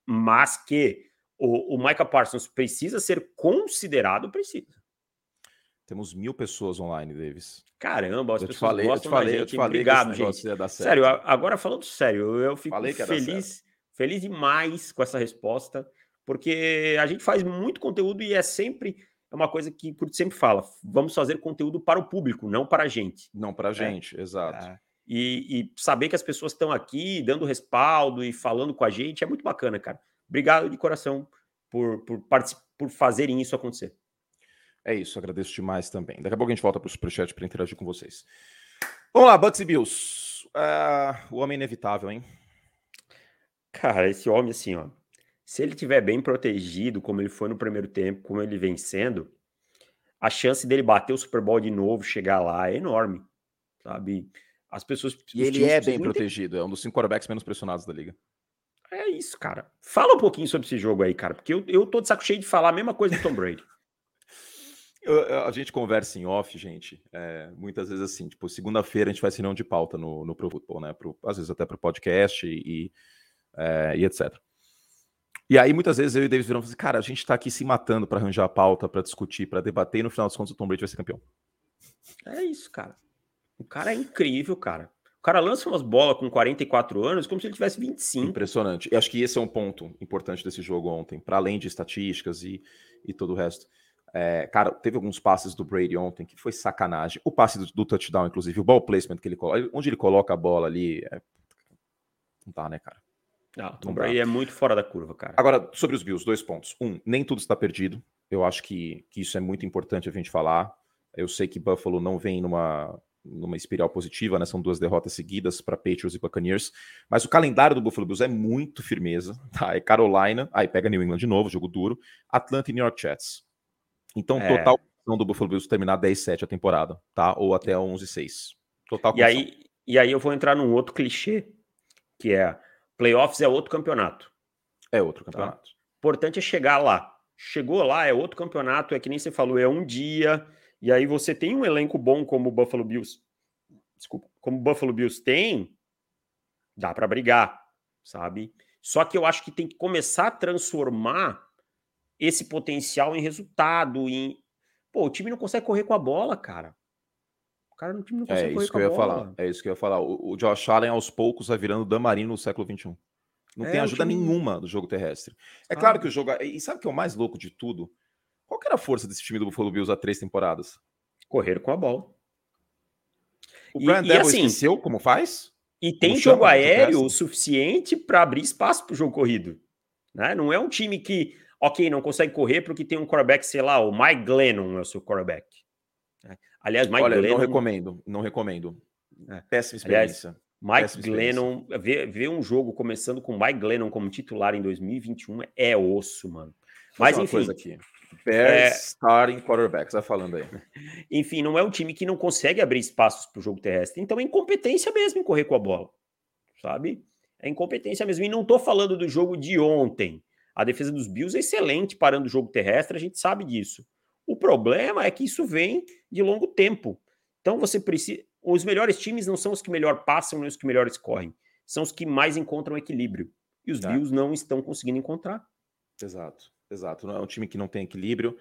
mas que o, o Micah Parsons precisa ser considerado, precisa. Temos mil pessoas online, Davis. Caramba, as eu pessoas falei, gostam eu falei, gente. Eu te falei Obrigado, gente. Sério, agora falando sério, eu fico feliz, feliz demais com essa resposta, porque a gente faz muito conteúdo e é sempre é uma coisa que por sempre fala, vamos fazer conteúdo para o público, não para a gente. Não para a é. gente, exato. É. E, e, saber que as pessoas estão aqui dando respaldo e falando com a gente é muito bacana, cara. Obrigado de coração por, por, por fazerem isso acontecer. É isso, agradeço demais também. Daqui a pouco a gente volta para o Superchat para interagir com vocês. Vamos lá, Bucks e Bills. Uh, o homem inevitável, hein? Cara, esse homem, assim, ó. Se ele tiver bem protegido, como ele foi no primeiro tempo, como ele vem sendo, a chance dele bater o Super Bowl de novo, chegar lá, é enorme, sabe? As pessoas. E ele é bem protegido, é um dos cinco quarterbacks menos pressionados da liga. É isso, cara. Fala um pouquinho sobre esse jogo aí, cara, porque eu, eu tô de saco cheio de falar a mesma coisa do Tom Brady. *laughs* Eu, a gente conversa em off, gente, é, muitas vezes assim, tipo, segunda-feira a gente faz reunião de pauta no, no Pro Football, né? Pro, às vezes até pro podcast e, é, e etc. E aí, muitas vezes, eu e o Davis viramos assim, cara, a gente tá aqui se matando para arranjar a pauta, para discutir, para debater, e no final dos contos o Tom Brady vai ser campeão. É isso, cara. O cara é incrível, cara. O cara lança umas bolas com 44 anos como se ele tivesse 25. Impressionante. E acho que esse é um ponto importante desse jogo ontem, para além de estatísticas e, e todo o resto. É, cara, teve alguns passes do Brady ontem que foi sacanagem. O passe do, do touchdown, inclusive, o ball placement que ele coloca, onde ele coloca a bola ali, é... não tá, né, cara? Não, Tom Brady é muito fora da curva, cara. Agora, sobre os Bills, dois pontos. Um, nem tudo está perdido. Eu acho que, que isso é muito importante a gente falar. Eu sei que Buffalo não vem numa, numa espiral positiva, né? São duas derrotas seguidas para Patriots e Buccaneers. Mas o calendário do Buffalo Bills é muito firmeza, tá? É Carolina, aí pega New England de novo, jogo duro, Atlanta e New York Jets. Então, é. total do Buffalo Bills terminar 10-7 a temporada, tá? Ou até 11-6. Total e aí, e aí eu vou entrar num outro clichê, que é playoffs é outro campeonato. É outro tá? campeonato. Tá? Importante é chegar lá. Chegou lá, é outro campeonato, é que nem você falou, é um dia, e aí você tem um elenco bom como o Buffalo Bills. Desculpa, como o Buffalo Bills tem, dá para brigar, sabe? Só que eu acho que tem que começar a transformar esse potencial em resultado, em. Pô, o time não consegue correr com a bola, cara. O cara no time não consegue é correr isso que eu ia bola. falar. É isso que eu ia falar. O, o Josh Allen, aos poucos, vai virando Damarino no século XXI. Não é, tem ajuda time... nenhuma do jogo terrestre. É ah. claro que o jogo. E sabe o que é o mais louco de tudo? Qual que era a força desse time do Buffalo Bills há três temporadas? Correr com a bola. O Brian Devil assim, esqueceu como faz? E tem como jogo aéreo o suficiente para abrir espaço para o jogo corrido. Né? Não é um time que Ok, não consegue correr porque tem um quarterback, sei lá, o Mike Glennon é o seu quarterback. É. Aliás, Mike Olha, Glennon... não recomendo, não recomendo. É. Péssima experiência. Aliás, Mike Péssima Glennon, ver, ver um jogo começando com Mike Glennon como titular em 2021 é osso, mano. Mas enfim. Coisa aqui. Bears é... starting quarterbacks, vai falando aí. *laughs* Enfim, não é um time que não consegue abrir espaços para o jogo terrestre. Então é incompetência mesmo em correr com a bola. Sabe? É incompetência mesmo. E não estou falando do jogo de ontem. A defesa dos Bills é excelente parando o jogo terrestre, a gente sabe disso. O problema é que isso vem de longo tempo. Então você precisa. Os melhores times não são os que melhor passam nem os que melhores correm. São os que mais encontram equilíbrio. E os tá. Bills não estão conseguindo encontrar. Exato, exato. Não é um time que não tem equilíbrio.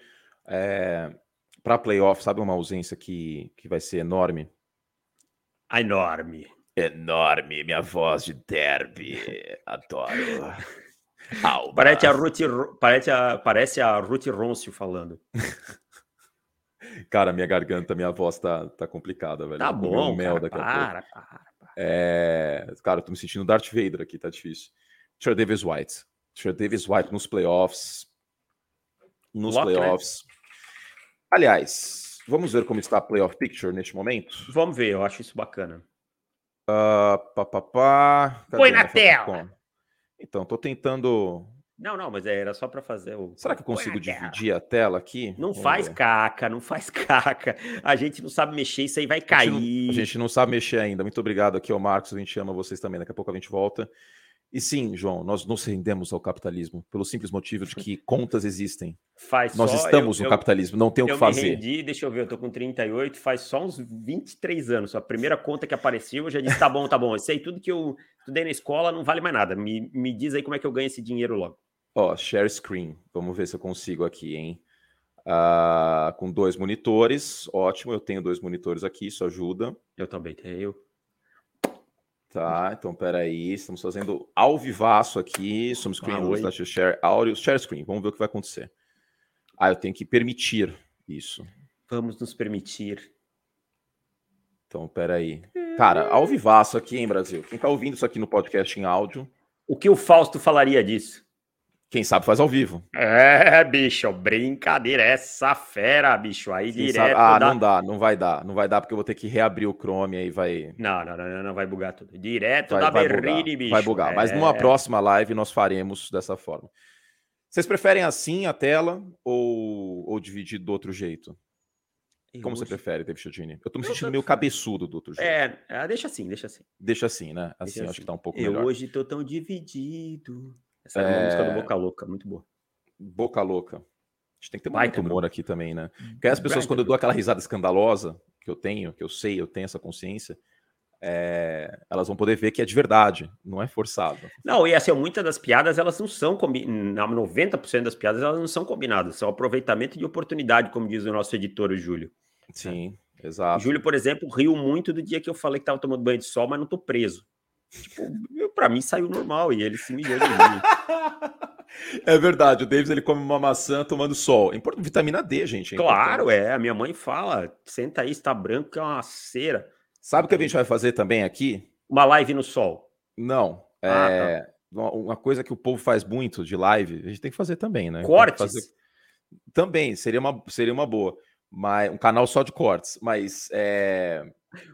É... Para playoff, sabe uma ausência que, que vai ser enorme? Enorme. Enorme, minha voz de derby. Adoro. *laughs* Alba. Parece a Ruth, parece a, parece a Ruth Roncio falando. *laughs* Cara, minha garganta, minha voz tá, tá complicada, velho. Tá bom, um mel cara, para, a. Para, para. É... Cara, eu tô me sentindo Darth Vader aqui, tá difícil. Tira Davis White. Tira Davis White nos playoffs. Nos Lock, playoffs. Né? Aliás, vamos ver como está a playoff picture neste momento? Vamos ver, eu acho isso bacana. Uh, pá, pá, pá. Põe na tela! Então, tô tentando. Não, não, mas era só para fazer o. Será que eu consigo dividir a tela aqui? Não Vamos faz ver. caca, não faz *laughs* caca. A gente não sabe mexer, isso aí vai cair. A gente, não, a gente não sabe mexer ainda. Muito obrigado aqui ao Marcos, a gente ama vocês também. Daqui a pouco a gente volta. E sim, João, nós nos rendemos ao capitalismo pelo simples motivo de que contas existem. Faz nós estamos eu, no eu, capitalismo, não tem o que fazer. Eu rendi, deixa eu ver, eu tô com 38, faz só uns 23 anos. A primeira conta que apareceu, eu já disse: tá bom, tá bom. Isso aí tudo que eu estudei na escola não vale mais nada. Me, me diz aí como é que eu ganho esse dinheiro logo. Ó, share screen. Vamos ver se eu consigo aqui, hein? Uh, com dois monitores, ótimo. Eu tenho dois monitores aqui, isso ajuda. Eu também tenho. Tá, então peraí, estamos fazendo ao vivaço aqui, some screen, ah, share áudio, share screen, vamos ver o que vai acontecer. Ah, eu tenho que permitir isso. Vamos nos permitir. Então, peraí. Cara, ao vivaço aqui, em Brasil? Quem tá ouvindo isso aqui no podcast em áudio? O que o Fausto falaria disso? Quem sabe faz ao vivo. É, bicho, brincadeira. Essa fera, bicho, aí Quem direto. Sabe? Ah, da... não dá, não vai dar. Não vai dar porque eu vou ter que reabrir o Chrome aí vai. Não, não, não, não vai bugar tudo. Direto vai, da vai Berrine, bicho. Vai bugar. É... Mas numa próxima live nós faremos dessa forma. Vocês preferem assim a tela ou, ou dividir do outro jeito? Eu Como você prefere, David Chodini? Eu tô me sentindo meio cabeçudo do outro jeito. É, é, deixa assim, deixa assim. Deixa assim, né? Assim, deixa acho assim. que tá um pouco eu melhor. Eu hoje tô tão dividido. Essa é uma música do é. Boca Louca, muito boa. Boca Louca. A gente tem que ter muito humor aqui também, né? Porque as pessoas, quando eu dou aquela risada escandalosa, que eu tenho, que eu sei, eu tenho essa consciência, é, elas vão poder ver que é de verdade, não é forçado. Não, e assim, muitas das piadas, elas não são combinadas, 90% das piadas, elas não são combinadas, são aproveitamento de oportunidade, como diz o nosso editor, o Júlio. Sim, é. exato. O Júlio, por exemplo, riu muito do dia que eu falei que estava tomando banho de sol, mas não tô preso. Tipo, para mim saiu normal e ele se mijou de mim. *laughs* É verdade, o Davis ele come uma maçã tomando sol. Importa vitamina D, gente. É claro, é. A minha mãe fala: senta aí, está branco, que é uma cera. Sabe o que a gente vai fazer também aqui? Uma live no sol. Não. Ah, é tá. uma coisa que o povo faz muito de live, a gente tem que fazer também, né? Cortes? Fazer... Também, seria uma, seria uma boa. Mas, um canal só de cortes. Mas é.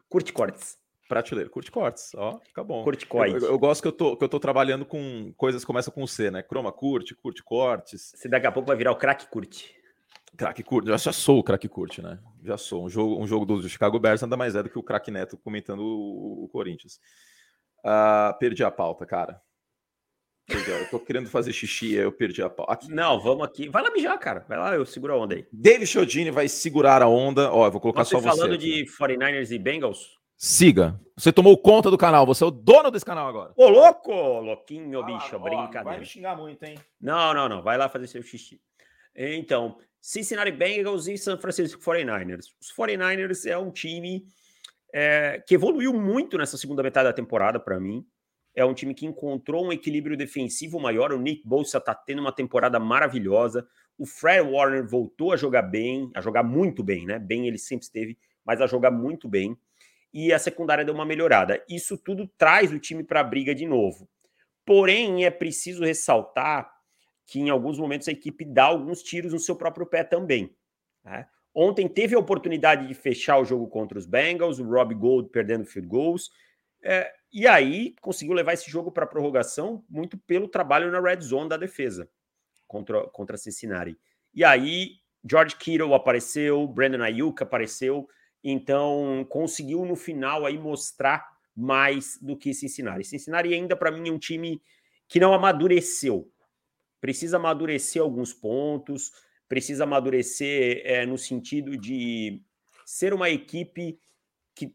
Curte cortes. Prateleira, curte cortes, ó, fica bom. Curte cortes. Eu, eu, eu, gosto que eu, tô, que eu tô trabalhando com coisas que começam com C, né? Croma curte, curte cortes. Você daqui a pouco vai virar o crack curte. Crack curte, eu já sou o crack curte, né? Já sou. Um jogo, um jogo do Chicago Bears nada mais é do que o crack Neto comentando o, o Corinthians. Uh, perdi a pauta, cara. Eu tô querendo fazer xixi, eu perdi a pauta. Aqui. Não, vamos aqui. Vai lá mijar, cara. Vai lá, eu seguro a onda aí. David Chodini vai segurar a onda. Ó, eu vou colocar só você. falando de 49ers e Bengals? Siga. Você tomou conta do canal, você é o dono desse canal agora. Ô, louco! Louquinho, ah, bicho, ó, brincadeira. Vai me xingar muito, hein? Não, não, não. Vai lá fazer seu xixi. Então, Cincinnati Bengals e San Francisco 49ers. Os 49ers é um time é, que evoluiu muito nessa segunda metade da temporada, para mim. É um time que encontrou um equilíbrio defensivo maior. O Nick Bolsa tá tendo uma temporada maravilhosa. O Fred Warner voltou a jogar bem, a jogar muito bem, né? Bem ele sempre esteve, mas a jogar muito bem e a secundária deu uma melhorada. Isso tudo traz o time para a briga de novo. Porém, é preciso ressaltar que em alguns momentos a equipe dá alguns tiros no seu próprio pé também. Né? Ontem teve a oportunidade de fechar o jogo contra os Bengals, o Rob Gold perdendo field goals, é, e aí conseguiu levar esse jogo para a prorrogação muito pelo trabalho na red zone da defesa contra, contra Cincinnati. E aí George Kittle apareceu, Brandon Ayuk apareceu, então, conseguiu no final aí mostrar mais do que Cincinnati. Cincinnati ainda para mim é um time que não amadureceu. Precisa amadurecer alguns pontos, precisa amadurecer é, no sentido de ser uma equipe que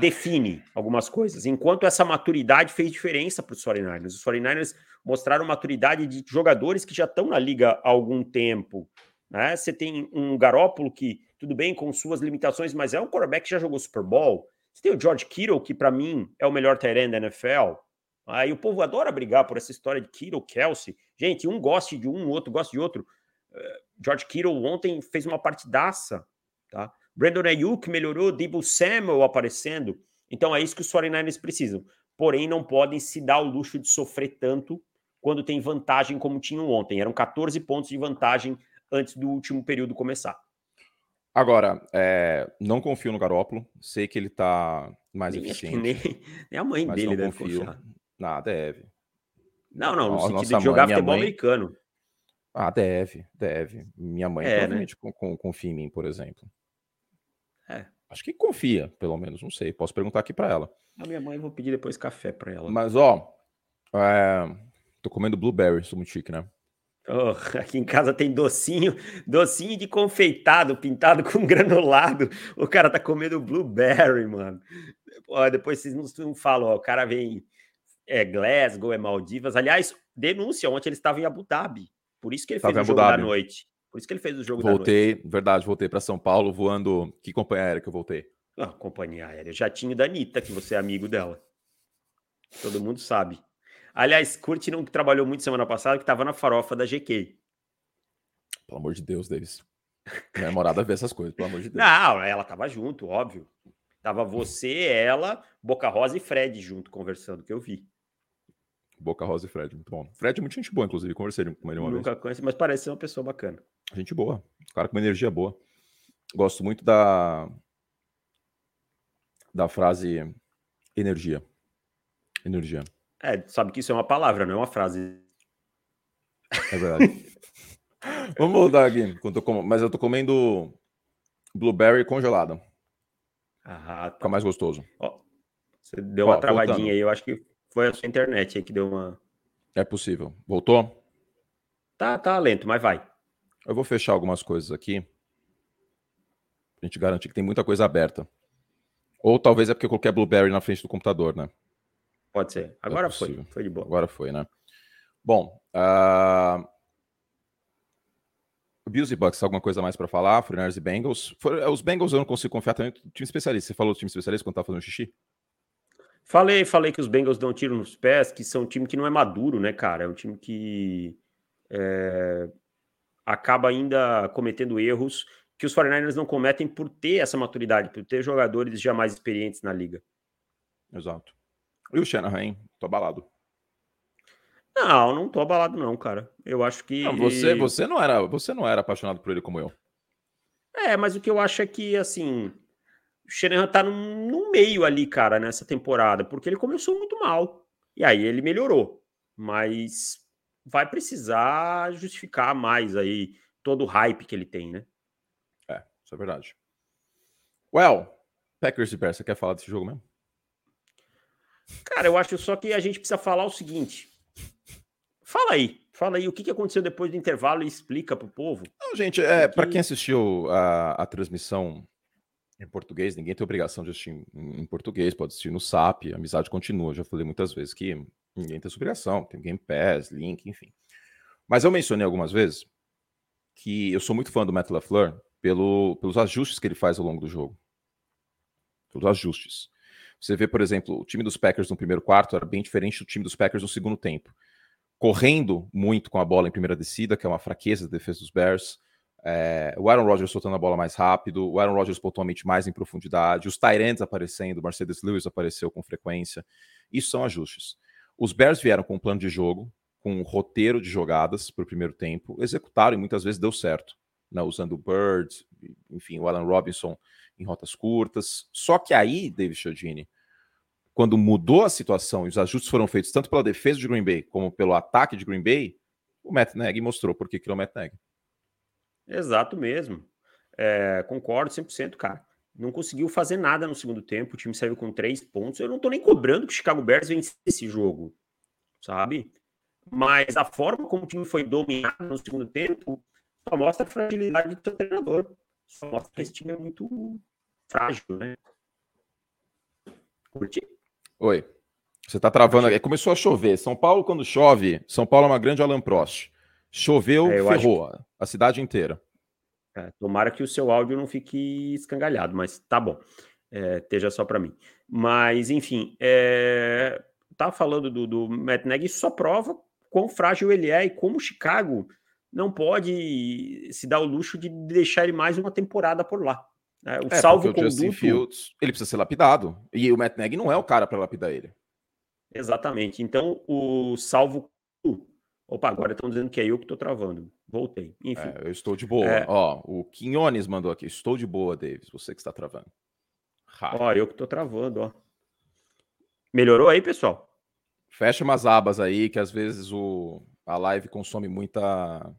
define algumas coisas. Enquanto essa maturidade fez diferença para os 49ers. Os 49ers mostraram maturidade de jogadores que já estão na liga há algum tempo. Né? Você tem um Garópolo que tudo bem, com suas limitações, mas é um quarterback que já jogou Super Bowl. Você tem o George Kittle, que para mim é o melhor tight da NFL. Aí o povo adora brigar por essa história de Kittle, Kelsey. Gente, um gosta de um, outro gosta de outro. Uh, George Kittle ontem fez uma partidaça, tá? Brandon Ayuk melhorou, Debo Samuel aparecendo. Então é isso que os 49ers precisam. Porém, não podem se dar o luxo de sofrer tanto quando tem vantagem como tinham ontem. Eram 14 pontos de vantagem antes do último período começar. Agora, é, não confio no Garópolo. Sei que ele tá mais nem, eficiente. Nem, *laughs* nem, a mãe dele deve confio. confiar. Não, deve. Não, não, no Nossa, sentido de jogar mãe, futebol mãe... americano. Ah, deve, deve. Minha mãe é, provavelmente né? confia em mim, por exemplo. É. Acho que confia, pelo menos, não sei. Posso perguntar aqui para ela. A minha mãe, vou pedir depois café para ela. Mas, ó, É, tô comendo blueberry, sou muito chique, né? Oh, *laughs* aqui em casa tem docinho, docinho de confeitado, pintado com *laughs* granulado. O cara tá comendo blueberry, mano. Depois vocês não falam, ó, o cara vem é Glasgow, é Maldivas. Aliás, denúncia, ontem ele estava em Abu Dhabi. Por isso que ele fez o jogo da noite. Por isso que ele fez o jogo voltei, da noite. verdade, voltei para São Paulo voando. Que companhia aérea que eu voltei? Ah, companhia aérea. Jatinho da Anitta, que você é amigo dela. Todo mundo sabe. Aliás, Curti não trabalhou muito semana passada, que estava na farofa da GK. Pelo amor de Deus, Davis. Minha namorada vê essas coisas, pelo amor de Deus. Não, ela tava junto, óbvio. Tava você, ela, Boca Rosa e Fred junto conversando, que eu vi. Boca Rosa e Fred, muito bom. Fred é muito gente boa, inclusive, conversei com ele uma Nunca vez. conheci, mas parece ser uma pessoa bacana. Gente boa. Cara com uma energia boa. Gosto muito da da frase energia. Energia. É, sabe que isso é uma palavra, não é uma frase. É verdade. *laughs* Vamos mudar aqui. Mas eu tô comendo blueberry congelada. Ah, tá. Fica mais gostoso. Ó, você deu uma Ó, travadinha voltando. aí, eu acho que foi a sua internet aí que deu uma. É possível. Voltou? Tá, tá lento, mas vai. Eu vou fechar algumas coisas aqui. Pra gente garantir que tem muita coisa aberta. Ou talvez é porque eu coloquei a Blueberry na frente do computador, né? Pode ser. É Agora é foi. Foi de boa. Agora foi, né? Bom, uh... Bills e Bucks, alguma coisa mais para falar? 49 e Bengals. For... Os Bengals eu não consigo confiar também no time especialista. Você falou do time especialista quando tava fazendo xixi? Falei, falei que os Bengals dão tiro nos pés, que são um time que não é maduro, né, cara? É um time que é... acaba ainda cometendo erros que os 49ers não cometem por ter essa maturidade, por ter jogadores já mais experientes na liga. Exato. E o Shanahan, tô abalado. Não, não tô abalado não, cara. Eu acho que não, você você não era, você não era apaixonado por ele como eu. É, mas o que eu acho é que assim, o Shanahan tá no, no meio ali, cara, nessa temporada, porque ele começou muito mal. E aí ele melhorou, mas vai precisar justificar mais aí todo o hype que ele tem, né? É, isso é verdade. Well, Packers e Bears, você quer falar desse jogo mesmo? Cara, eu acho só que a gente precisa falar o seguinte. Fala aí, fala aí o que aconteceu depois do intervalo e explica para o povo. Não, gente, é, para quem assistiu a, a transmissão em português, ninguém tem obrigação de assistir em, em, português, pode assistir no SAP, a amizade continua. Já falei muitas vezes que ninguém tem essa obrigação, tem Game Pass, link, enfim. Mas eu mencionei algumas vezes que eu sou muito fã do Matt LaFleur pelo, pelos ajustes que ele faz ao longo do jogo. Pelos ajustes. Você vê, por exemplo, o time dos Packers no primeiro quarto era bem diferente do time dos Packers no segundo tempo. Correndo muito com a bola em primeira descida, que é uma fraqueza da defesa dos Bears. É, o Aaron Rodgers soltando a bola mais rápido, o Aaron Rodgers pontualmente mais em profundidade, os Tyrants aparecendo, o Mercedes Lewis apareceu com frequência. Isso são ajustes. Os Bears vieram com um plano de jogo, com um roteiro de jogadas para o primeiro tempo, executaram e muitas vezes deu certo, né, usando o Bird, enfim, o Alan Robinson em rotas curtas. Só que aí, David Chiodini, quando mudou a situação e os ajustes foram feitos tanto pela defesa de Green Bay como pelo ataque de Green Bay, o Matt Nagy mostrou por que é o Matt Nagy. Exato mesmo. É, concordo 100%, cara. Não conseguiu fazer nada no segundo tempo. O time saiu com três pontos. Eu não tô nem cobrando que o Chicago Bears vence esse jogo, sabe? Mas a forma como o time foi dominado no segundo tempo só mostra a fragilidade do seu treinador. Só mostra que esse time é muito frágil, né? Curti? Oi. Você tá travando aqui. Começou a chover. São Paulo, quando chove, São Paulo é uma grande Alan Prost. Choveu, é, ferrou que... a cidade inteira. É, tomara que o seu áudio não fique escangalhado, mas tá bom. É, esteja só para mim. Mas, enfim, é... tá falando do, do Matt Nagy, isso só prova quão frágil ele é e como Chicago não pode se dar o luxo de deixar ele mais uma temporada por lá. É, o é, salvo. O Justin Fields, ele precisa ser lapidado. E o Matt Nagy não é o cara para lapidar ele. Exatamente. Então, o salvo... Opa, agora estão dizendo que é eu que estou travando. Voltei. Enfim. É, eu estou de boa. É... Ó, o Quinones mandou aqui. Estou de boa, Davis. Você que está travando. Ha. Ó, eu que estou travando, ó. Melhorou aí, pessoal? Fecha umas abas aí, que às vezes o, a live consome muita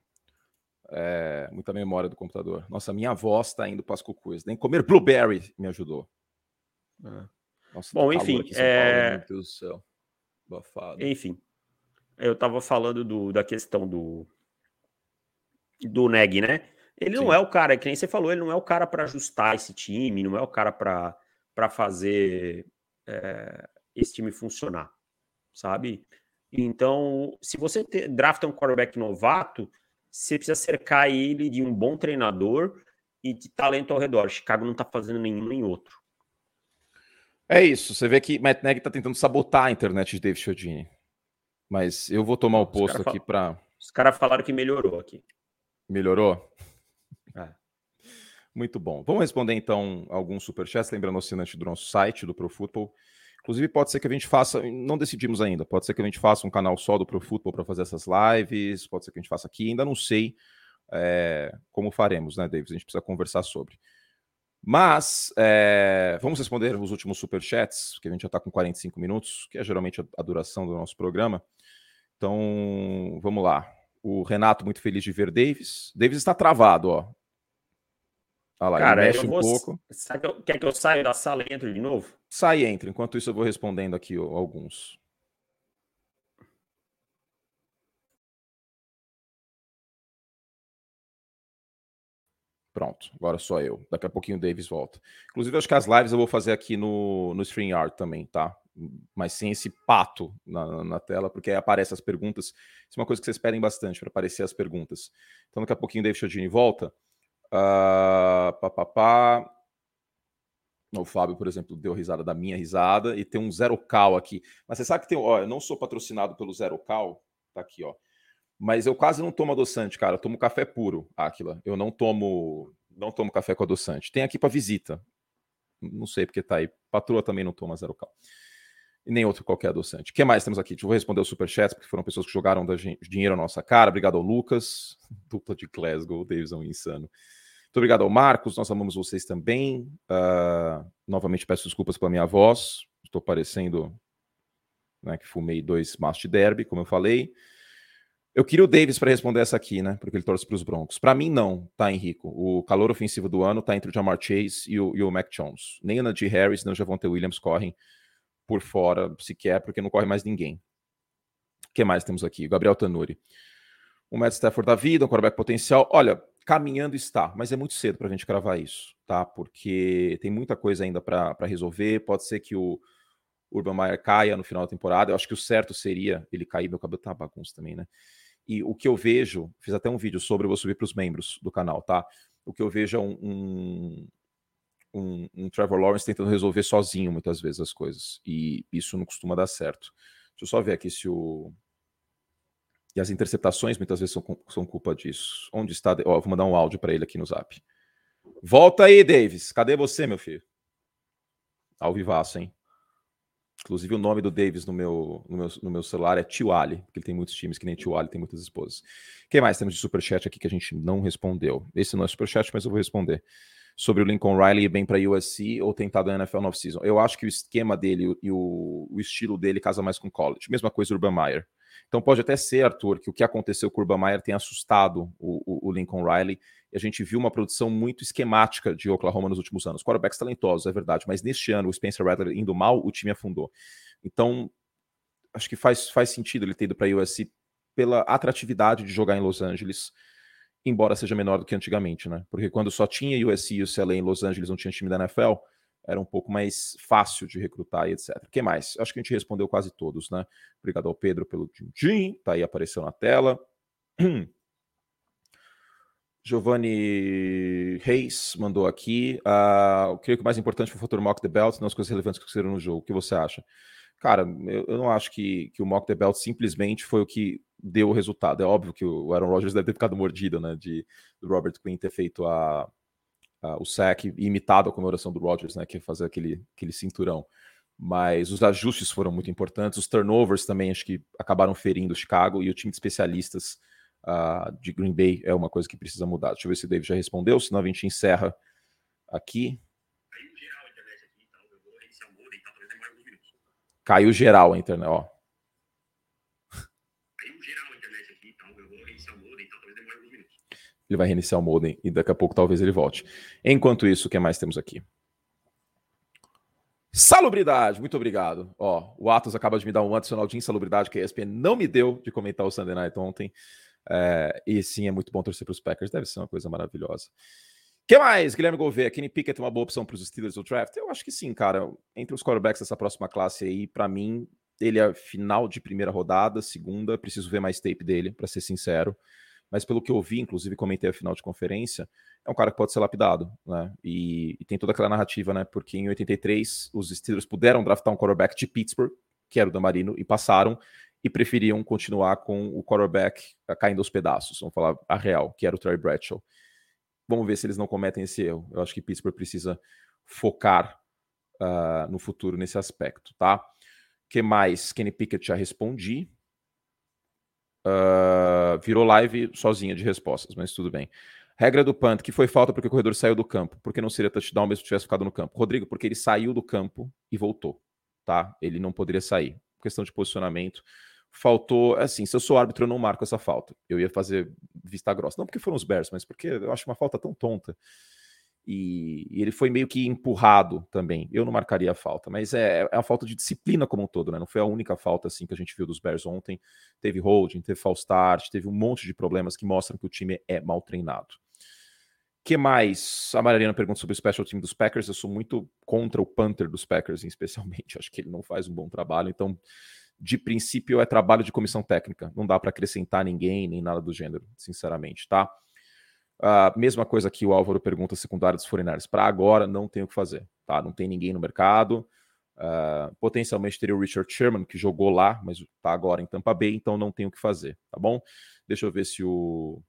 é, muita memória do computador. Nossa, minha voz está indo para as cucuias. Nem comer blueberry me ajudou. É. Nossa, Bom, enfim. é... Paulo, meu Deus do céu. Bafado. Enfim. Eu estava falando do, da questão do do Neg, né? Ele Sim. não é o cara, que nem você falou, ele não é o cara para ajustar esse time, não é o cara para fazer é, esse time funcionar, sabe? Então, se você te, drafta um quarterback novato, você precisa cercar ele de um bom treinador e de talento ao redor. Chicago não está fazendo nenhum nem outro. É isso. Você vê que Matt Nagy está tentando sabotar a internet de David Chiodini. Mas eu vou tomar o posto aqui para. Os caras falaram que melhorou aqui. Melhorou? É. Muito bom. Vamos responder então alguns superchats, lembrando o assinante do nosso site, do Pro Football. Inclusive, pode ser que a gente faça, não decidimos ainda, pode ser que a gente faça um canal só do Pro Football para fazer essas lives, pode ser que a gente faça aqui, ainda não sei é, como faremos, né, Davis? A gente precisa conversar sobre. Mas é, vamos responder os últimos superchats, que a gente já está com 45 minutos, que é geralmente a, a duração do nosso programa. Então, vamos lá. O Renato, muito feliz de ver Davis. Davis está travado, ó. Olha lá, Cara, mexe vou... um pouco. Eu... Quer que eu saia da sala e entre de novo? Sai e entre. Enquanto isso, eu vou respondendo aqui ó, alguns. Pronto, agora só eu. Daqui a pouquinho o Davis volta. Inclusive, acho que as lives eu vou fazer aqui no, no StreamYard também, tá? Mas sem esse pato na, na tela, porque aí aparecem as perguntas. Isso é uma coisa que vocês pedem bastante para aparecer as perguntas. Então, daqui a pouquinho o David Chodini volta. Uh, pá, pá, pá. O Fábio, por exemplo, deu risada da minha risada e tem um zero cal aqui. Mas você sabe que tem. Ó, eu não sou patrocinado pelo zero cal, tá aqui, ó. Mas eu quase não tomo adoçante, cara. Eu tomo café puro, Aquila. Eu não tomo, não tomo café com adoçante. Tem aqui para visita. Não sei porque tá aí. Patroa também não toma zero cal. E nem outro qualquer adoçante. O que mais temos aqui? Deixa eu responder os superchats, porque foram pessoas que jogaram dinheiro na nossa cara. Obrigado ao Lucas, *laughs* dupla de Glasgow, Davidson insano. Muito obrigado ao Marcos, nós amamos vocês também. Uh, novamente peço desculpas pela minha voz, estou parecendo né, que fumei dois maços de derby, como eu falei. Eu queria o Davis para responder essa aqui, né? Porque ele torce para os Broncos. Para mim, não, tá, Henrico. O calor ofensivo do ano tá entre o Jamar Chase e o, e o Mac Jones. Nem o Najee Harris, nem o Javonte Williams correm por fora, sequer, porque não corre mais ninguém. O que mais temos aqui? Gabriel Tanuri. O Matt Stafford da vida, um quarterback potencial. Olha, caminhando está, mas é muito cedo para a gente cravar isso, tá? Porque tem muita coisa ainda para resolver. Pode ser que o Urban Meyer caia no final da temporada. Eu acho que o certo seria ele cair. Meu cabelo tá bagunça também, né? E o que eu vejo, fiz até um vídeo sobre, eu vou subir para os membros do canal, tá? O que eu vejo é um, um, um, um, Trevor Lawrence tentando resolver sozinho muitas vezes as coisas. E isso não costuma dar certo. Deixa eu só ver aqui se o e as interceptações muitas vezes são, são culpa disso. Onde está? Ó, vou mandar um áudio para ele aqui no zap. Volta aí, Davis. Cadê você, meu filho? Ao vivaço, hein? Inclusive, o nome do Davis no meu, no meu, no meu celular é Tio Ali, porque ele tem muitos times, que nem Tio Ali tem muitas esposas. O que mais temos de superchat aqui que a gente não respondeu? Esse não é superchat, mas eu vou responder. Sobre o Lincoln Riley ir bem para USC ou tentado na NFL no off-season. Eu acho que o esquema dele e o, o estilo dele casa mais com college. Mesma coisa o Urban Meyer. Então pode até ser, Arthur, que o que aconteceu com o Urban Meyer tenha assustado o, o, o, Lincoln Riley. E a gente viu uma produção muito esquemática de Oklahoma nos últimos anos. Quarterbacks talentosos, é verdade, mas neste ano o Spencer Rattler indo mal, o time afundou. Então, acho que faz, faz sentido ele ter ido para a USC pela atratividade de jogar em Los Angeles, embora seja menor do que antigamente, né? Porque quando só tinha USC e UCLA em Los Angeles, não tinha time da NFL, era um pouco mais fácil de recrutar e etc. O que mais? Acho que a gente respondeu quase todos, né? Obrigado ao Pedro pelo din tá aí apareceu na tela. *clears throat* Giovanni Reis mandou aqui. Uh, eu creio que o mais importante foi o fator Mock the Belt, não as coisas relevantes que aconteceram no jogo. O que você acha? Cara, eu, eu não acho que, que o Mock the Belt simplesmente foi o que deu o resultado. É óbvio que o Aaron Rodgers deve ter ficado mordido, né? De do Robert Quinn ter feito a, uh, o sack imitado a comemoração do Rodgers, né, que é fazer aquele, aquele cinturão. Mas os ajustes foram muito importantes, os turnovers também acho que acabaram ferindo o Chicago e o time de especialistas uh, de Green Bay é uma coisa que precisa mudar. Deixa eu ver se o David já respondeu, senão a gente encerra aqui. Caiu geral a internet, ó. Ele vai reiniciar o modem e daqui a pouco talvez ele volte. Enquanto isso, o que mais temos aqui? Salubridade, muito obrigado. Ó, o Atos acaba de me dar um adicional de insalubridade que a ESPN não me deu de comentar o Sunday Night ontem. É, e sim, é muito bom torcer para os Packers, deve ser uma coisa maravilhosa. Que mais, Guilherme Gouveia? Kenny Pickett é uma boa opção para os Steelers do draft? Eu acho que sim, cara. Entre os quarterbacks dessa próxima classe aí, para mim, ele é final de primeira rodada, segunda. Preciso ver mais tape dele, para ser sincero. Mas pelo que eu vi, inclusive comentei a final de conferência, é um cara que pode ser lapidado, né? E, e, tem toda aquela narrativa, né? Porque em 83 os Steelers puderam draftar um quarterback de Pittsburgh, que era o Damarino, e passaram e preferiam continuar com o quarterback caindo aos pedaços, vamos falar a real, que era o Terry Bradshaw. Vamos ver se eles não cometem esse erro. Eu acho que Pittsburgh precisa focar uh, no futuro nesse aspecto, tá? que mais? Kenny Pickett já respondi. Uh, virou live sozinha de respostas, mas tudo bem. Regra do punt, que foi falta porque o corredor saiu do campo. Porque não seria touchdown mesmo se tivesse ficado no campo? Rodrigo, porque ele saiu do campo e voltou, tá? Ele não poderia sair. Questão de posicionamento. Faltou, assim, se eu sou árbitro, eu não marco essa falta. Eu ia fazer vista grossa. Não porque foram os Bears, mas porque eu acho uma falta tão tonta. E, e ele foi meio que empurrado também. Eu não marcaria a falta, mas é, é a falta de disciplina como um todo, né? Não foi a única falta assim que a gente viu dos Bears ontem. Teve holding, teve false start, teve um monte de problemas que mostram que o time é mal treinado que mais? A Mariana pergunta sobre o special team dos Packers. Eu sou muito contra o punter dos Packers, *laughs* especialmente. Acho que ele não faz um bom trabalho. Então, de princípio, é trabalho de comissão técnica. Não dá para acrescentar ninguém, nem nada do gênero, sinceramente, tá? Uh, mesma coisa que o Álvaro pergunta secundária dos Foreigners. Para agora, não tem o que fazer, tá? Não tem ninguém no mercado. Uh, potencialmente teria o Richard Sherman, que jogou lá, mas está agora em Tampa Bay, então não tem o que fazer, tá bom? Deixa eu ver se o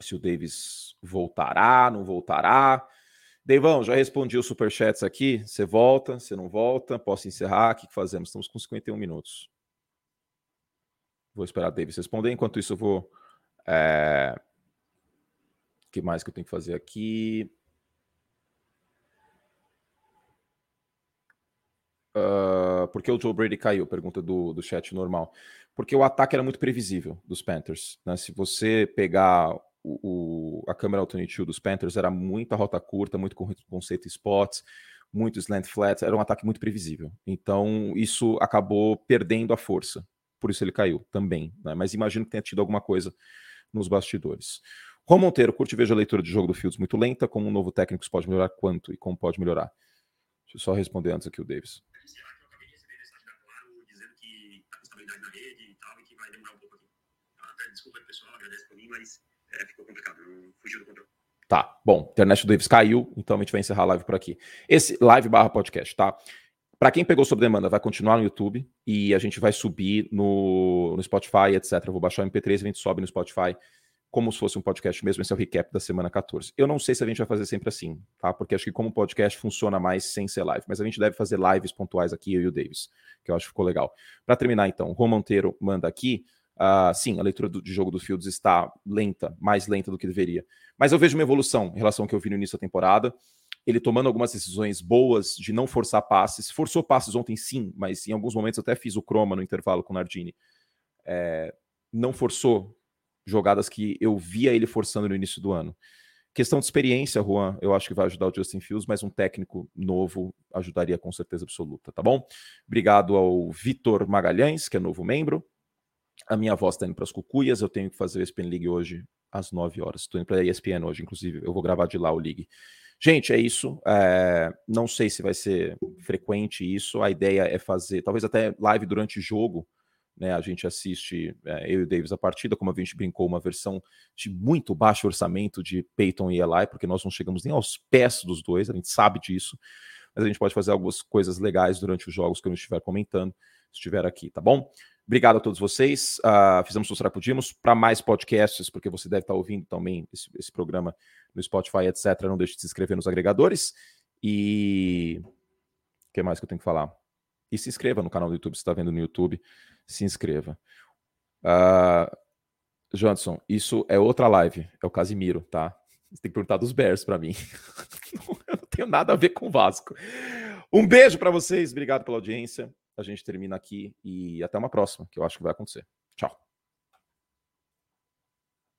se o Davis voltará, não voltará. Deivão, já respondi os superchats aqui. Você volta, você não volta? Posso encerrar? O que fazemos? Estamos com 51 minutos. Vou esperar o Davis responder. Enquanto isso, eu vou. É... O que mais que eu tenho que fazer aqui? Uh, por que o Joe Brady caiu? Pergunta do, do chat normal. Porque o ataque era muito previsível dos Panthers. Né? Se você pegar o, a câmera alternate dos Panthers era muita rota curta, muito conceito spots, muito slant flat, era um ataque muito previsível. Então, isso acabou perdendo a força. Por isso ele caiu também. Né? Mas imagino que tenha tido alguma coisa nos bastidores. Rom Monteiro, curte e veja a leitura de jogo do Fields muito lenta. Como um novo técnico isso pode melhorar quanto e como pode melhorar? Deixa eu só responder antes aqui o Davis. Desculpa, pessoal, agradeço por mim, mas é, ficou complicado, não fugiu do controle. Tá, bom, internet do Davis caiu, então a gente vai encerrar a live por aqui. Esse live barra podcast, tá? Para quem pegou sob demanda, vai continuar no YouTube e a gente vai subir no, no Spotify, etc. Eu vou baixar o MP3 e a gente sobe no Spotify como se fosse um podcast mesmo. Esse é o recap da semana 14. Eu não sei se a gente vai fazer sempre assim, tá? Porque acho que como podcast funciona mais sem ser live, mas a gente deve fazer lives pontuais aqui, eu e o Davis, que eu acho que ficou legal. Para terminar, então, o Rô Monteiro manda aqui. Uh, sim, a leitura do, de jogo do Fields está lenta, mais lenta do que deveria. Mas eu vejo uma evolução em relação ao que eu vi no início da temporada. Ele tomando algumas decisões boas de não forçar passes. Forçou passes ontem, sim, mas em alguns momentos até fiz o croma no intervalo com o Nardini. É, não forçou jogadas que eu via ele forçando no início do ano. Questão de experiência, Juan, eu acho que vai ajudar o Justin Fields, mas um técnico novo ajudaria com certeza absoluta, tá bom? Obrigado ao Vitor Magalhães, que é novo membro. A minha voz está indo para as cucuias, eu tenho que fazer o ESPN League hoje às 9 horas. Estou indo para a ESPN hoje, inclusive. Eu vou gravar de lá o League. Gente, é isso. É, não sei se vai ser frequente isso. A ideia é fazer, talvez até live durante o jogo. Né, a gente assiste, é, eu e o Davis, a partida, como a gente brincou, uma versão de muito baixo orçamento de Peyton e Eli, porque nós não chegamos nem aos pés dos dois, a gente sabe disso, mas a gente pode fazer algumas coisas legais durante os jogos que eu não estiver comentando, se estiver aqui, tá bom? Obrigado a todos vocês. Uh, fizemos o que pudimos. Para mais podcasts, porque você deve estar ouvindo também esse, esse, programa no Spotify, etc., não deixe de se inscrever nos agregadores. E o que mais que eu tenho que falar? E se inscreva no canal do YouTube, se está vendo no YouTube, se inscreva. Uh, isso é outra live, é o Casimiro, tá? Você tem que perguntar dos Bears para mim. *laughs* eu não tenho nada a ver com o Vasco. Um beijo para vocês, obrigado pela audiência a gente termina aqui e até uma próxima, que eu acho que vai acontecer. Tchau.